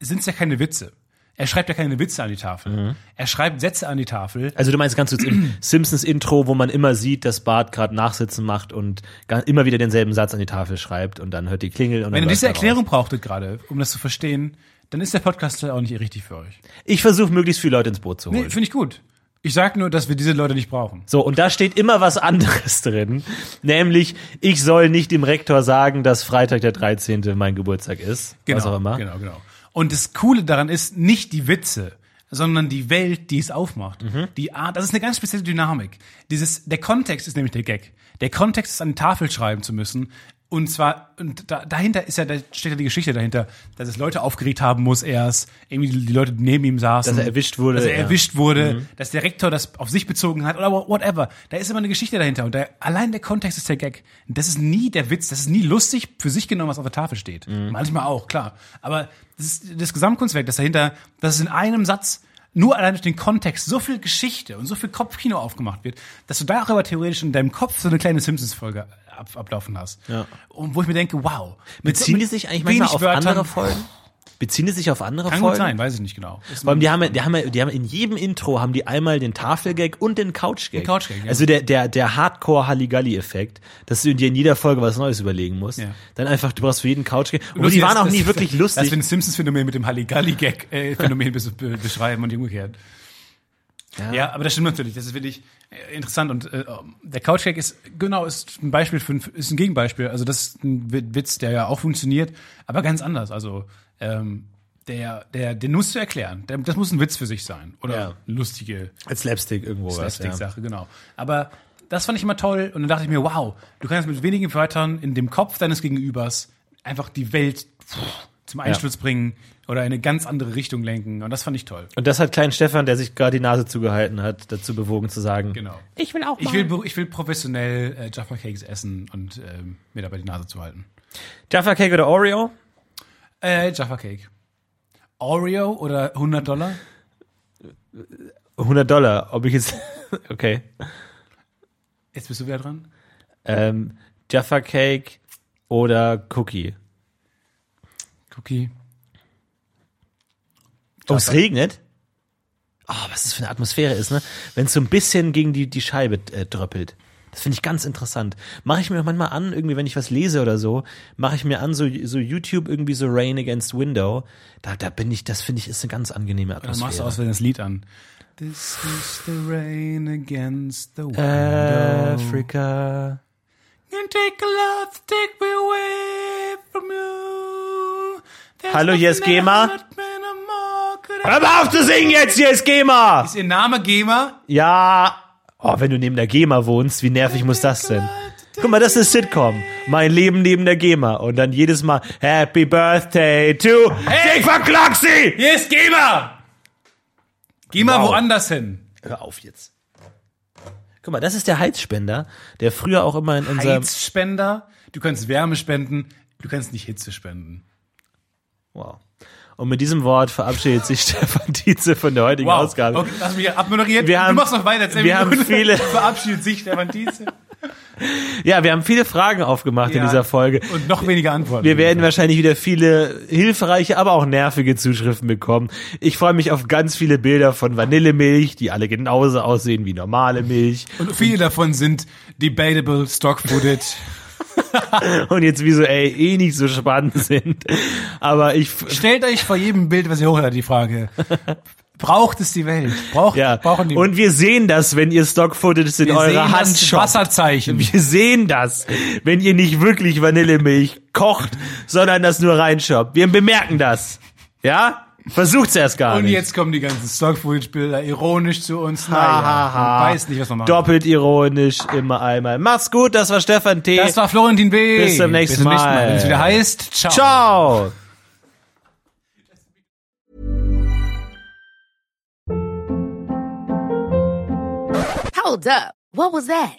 sind es ja keine Witze. Er schreibt ja keine Witze an die Tafel. Er schreibt Sätze an die Tafel. Also du meinst ganz kurz im Simpsons Intro, wo man immer sieht, dass Bart gerade Nachsitzen macht und immer wieder denselben Satz an die Tafel schreibt und dann hört die Klingel und dann Wenn ihr diese er. Erklärung brauchtet gerade, um das zu verstehen, dann ist der Podcast auch nicht richtig für euch. Ich versuche möglichst viele Leute ins Boot zu holen. Nee, finde ich gut. Ich sag nur, dass wir diese Leute nicht brauchen. So, und da steht immer was anderes drin. Nämlich, ich soll nicht dem Rektor sagen, dass Freitag der 13. mein Geburtstag ist. Genau, was auch immer. genau, genau. Und das Coole daran ist nicht die Witze, sondern die Welt, die es aufmacht. Mhm. Die Art, das ist eine ganz spezielle Dynamik. Dieses, der Kontext ist nämlich der Gag. Der Kontext ist an die Tafel schreiben zu müssen. Und zwar, und da, dahinter ist ja, da steht ja die Geschichte dahinter, dass es Leute aufgeregt haben muss erst, irgendwie die, die Leute neben ihm saßen. Dass er erwischt wurde, Dass er ja. Mhm. erwischt wurde, dass der Rektor das auf sich bezogen hat oder whatever. Da ist immer eine Geschichte dahinter. Und der, allein der Kontext ist der Gag. Das ist nie der Witz, das ist nie lustig für sich genommen, was auf der Tafel steht. Mhm. Manchmal auch, klar. Aber das, ist das Gesamtkunstwerk, das dahinter, dass es in einem Satz nur allein durch den Kontext so viel Geschichte und so viel Kopfkino aufgemacht wird, dass du darüber theoretisch in deinem Kopf so eine kleine Simpsons-Folge ab, ablaufen hast. Ja. Und wo ich mir denke, wow. Beziehen die sich eigentlich manchmal auf Wörtern- andere Folgen? Beziehen die sich auf andere Kann Folgen? gut sein, weiß ich nicht genau. Ist Vor allem, die haben, ja- die haben, ja- die haben in jedem Intro haben die einmal den Tafelgag und den Couchgag. Den Couchgag, ja. Also der, der, der Hardcore Halligalli-Effekt, dass du dir in jeder Folge was Neues überlegen musst. Ja. Dann einfach, du brauchst für jeden Couchgag. Und Lustig, die waren auch nie dass- wirklich lustig. wir ein Simpsons-Phänomen mit dem Halligalli-Gag-Phänomen be beschreiben und umgekehrt. Ja. aber das stimmt natürlich. Das ist wirklich äh, interessant. Und äh, der Couchgag ist, genau, ist ein Beispiel für ein, ist ein Gegenbeispiel. Also das ist ein Wi- Witz, der ja auch funktioniert, aber ganz anders. Also ähm, der, der, den musst du erklären. Der, das muss ein Witz für sich sein. Oder Ja. eine lustige Als Slapstick irgendwo was. Ja. Slapstick-Sache, genau. Aber das fand ich immer toll. Und dann dachte ich mir, wow, du kannst mit wenigen Wörtern in dem Kopf deines Gegenübers einfach die Welt pff, zum Einsturz bringen oder in eine ganz andere Richtung lenken. Und das fand ich toll. Und das hat Klein Stefan, der sich gerade die Nase zugehalten hat, dazu bewogen zu sagen. Genau. Ich will auch Ich will, ich will professionell äh, Jaffa Cakes essen und ähm, mir dabei die Nase zu halten. Jaffa Cake oder Oreo? Äh, Jaffa Cake. Oreo oder 100 Dollar? 100 Dollar. Ob ich jetzt, okay. Jetzt bist du wieder dran. Ähm, Jaffa Cake oder Cookie? Cookie. Oh, es regnet? Oh, was das für eine Atmosphäre ist, ne? Wenn es so ein bisschen gegen die, die Scheibe äh, dröppelt. Das finde ich ganz interessant. Mache ich mir manchmal an, irgendwie, wenn ich was lese oder so, mache ich mir an, so, so YouTube irgendwie so Rain Against Window. Da, da bin ich, das finde ich, ist eine ganz angenehme Dann machst du Atmosphäre. aus das Lied an. This is the rain against the window. Africa. And take a love to take me away from you. There's Hallo, hier ist GEMA. Hör mal auf zu singen jetzt, hier ist GEMA! Ist Ihr Name GEMA? Ja. Oh, wenn du neben der GEMA wohnst, wie nervig muss das denn? Guck mal, das ist Sitcom. Mein Leben neben der GEMA. Und dann jedes Mal Happy Birthday to Hey! Dick Verkloxi! Hier ist GEMA! Geh mal Wow. woanders hin. Hör auf jetzt. Guck mal, das ist der Heizspender, der früher auch immer in unserem... Heizspender. Du kannst Wärme spenden. Du kannst nicht Hitze spenden. Wow. Und mit diesem Wort verabschiedet sich Stefan Tietze von der heutigen Ausgabe. Okay, du mich abmoderiert? Wir haben- du machst noch weiter. wir haben viele- Verabschiedet sich Stefan Tietze. Ja, wir haben viele Fragen aufgemacht in Ja. dieser Folge. Und noch weniger Antworten. Wir werden wahrscheinlich wieder viele hilfreiche, aber auch nervige Zuschriften bekommen. Ich freue mich auf ganz viele Bilder von Vanillemilch, die alle genauso aussehen wie normale Milch. Und viele davon sind debatable Stock Footage. Und jetzt visuell eh nicht so spannend sind. Aber ich, Stellt euch vor jedem Bild, was ihr hochladet, die Frage. Braucht es die Welt? Braucht, ja. brauchen die Und wir sehen das, wenn ihr Stock-Footage in eurer Hand das schaut. Wasserzeichen. Wir sehen das, wenn ihr nicht wirklich Vanillemilch kocht, sondern das nur reinschoppt. Wir bemerken das. Ja? Versucht's erst gar Und nicht. jetzt kommen die ganzen Stock-Footage-Bilder ironisch zu uns. Ha, ha, ha. weiß nicht, was man macht. Doppelt ironisch, immer einmal. Mach's gut, das war Stefan T. Das war Florentin B. Bis zum nächsten Bis zum Mal. Wenn es wieder heißt, ciao. Ciao. Hold up. What was that?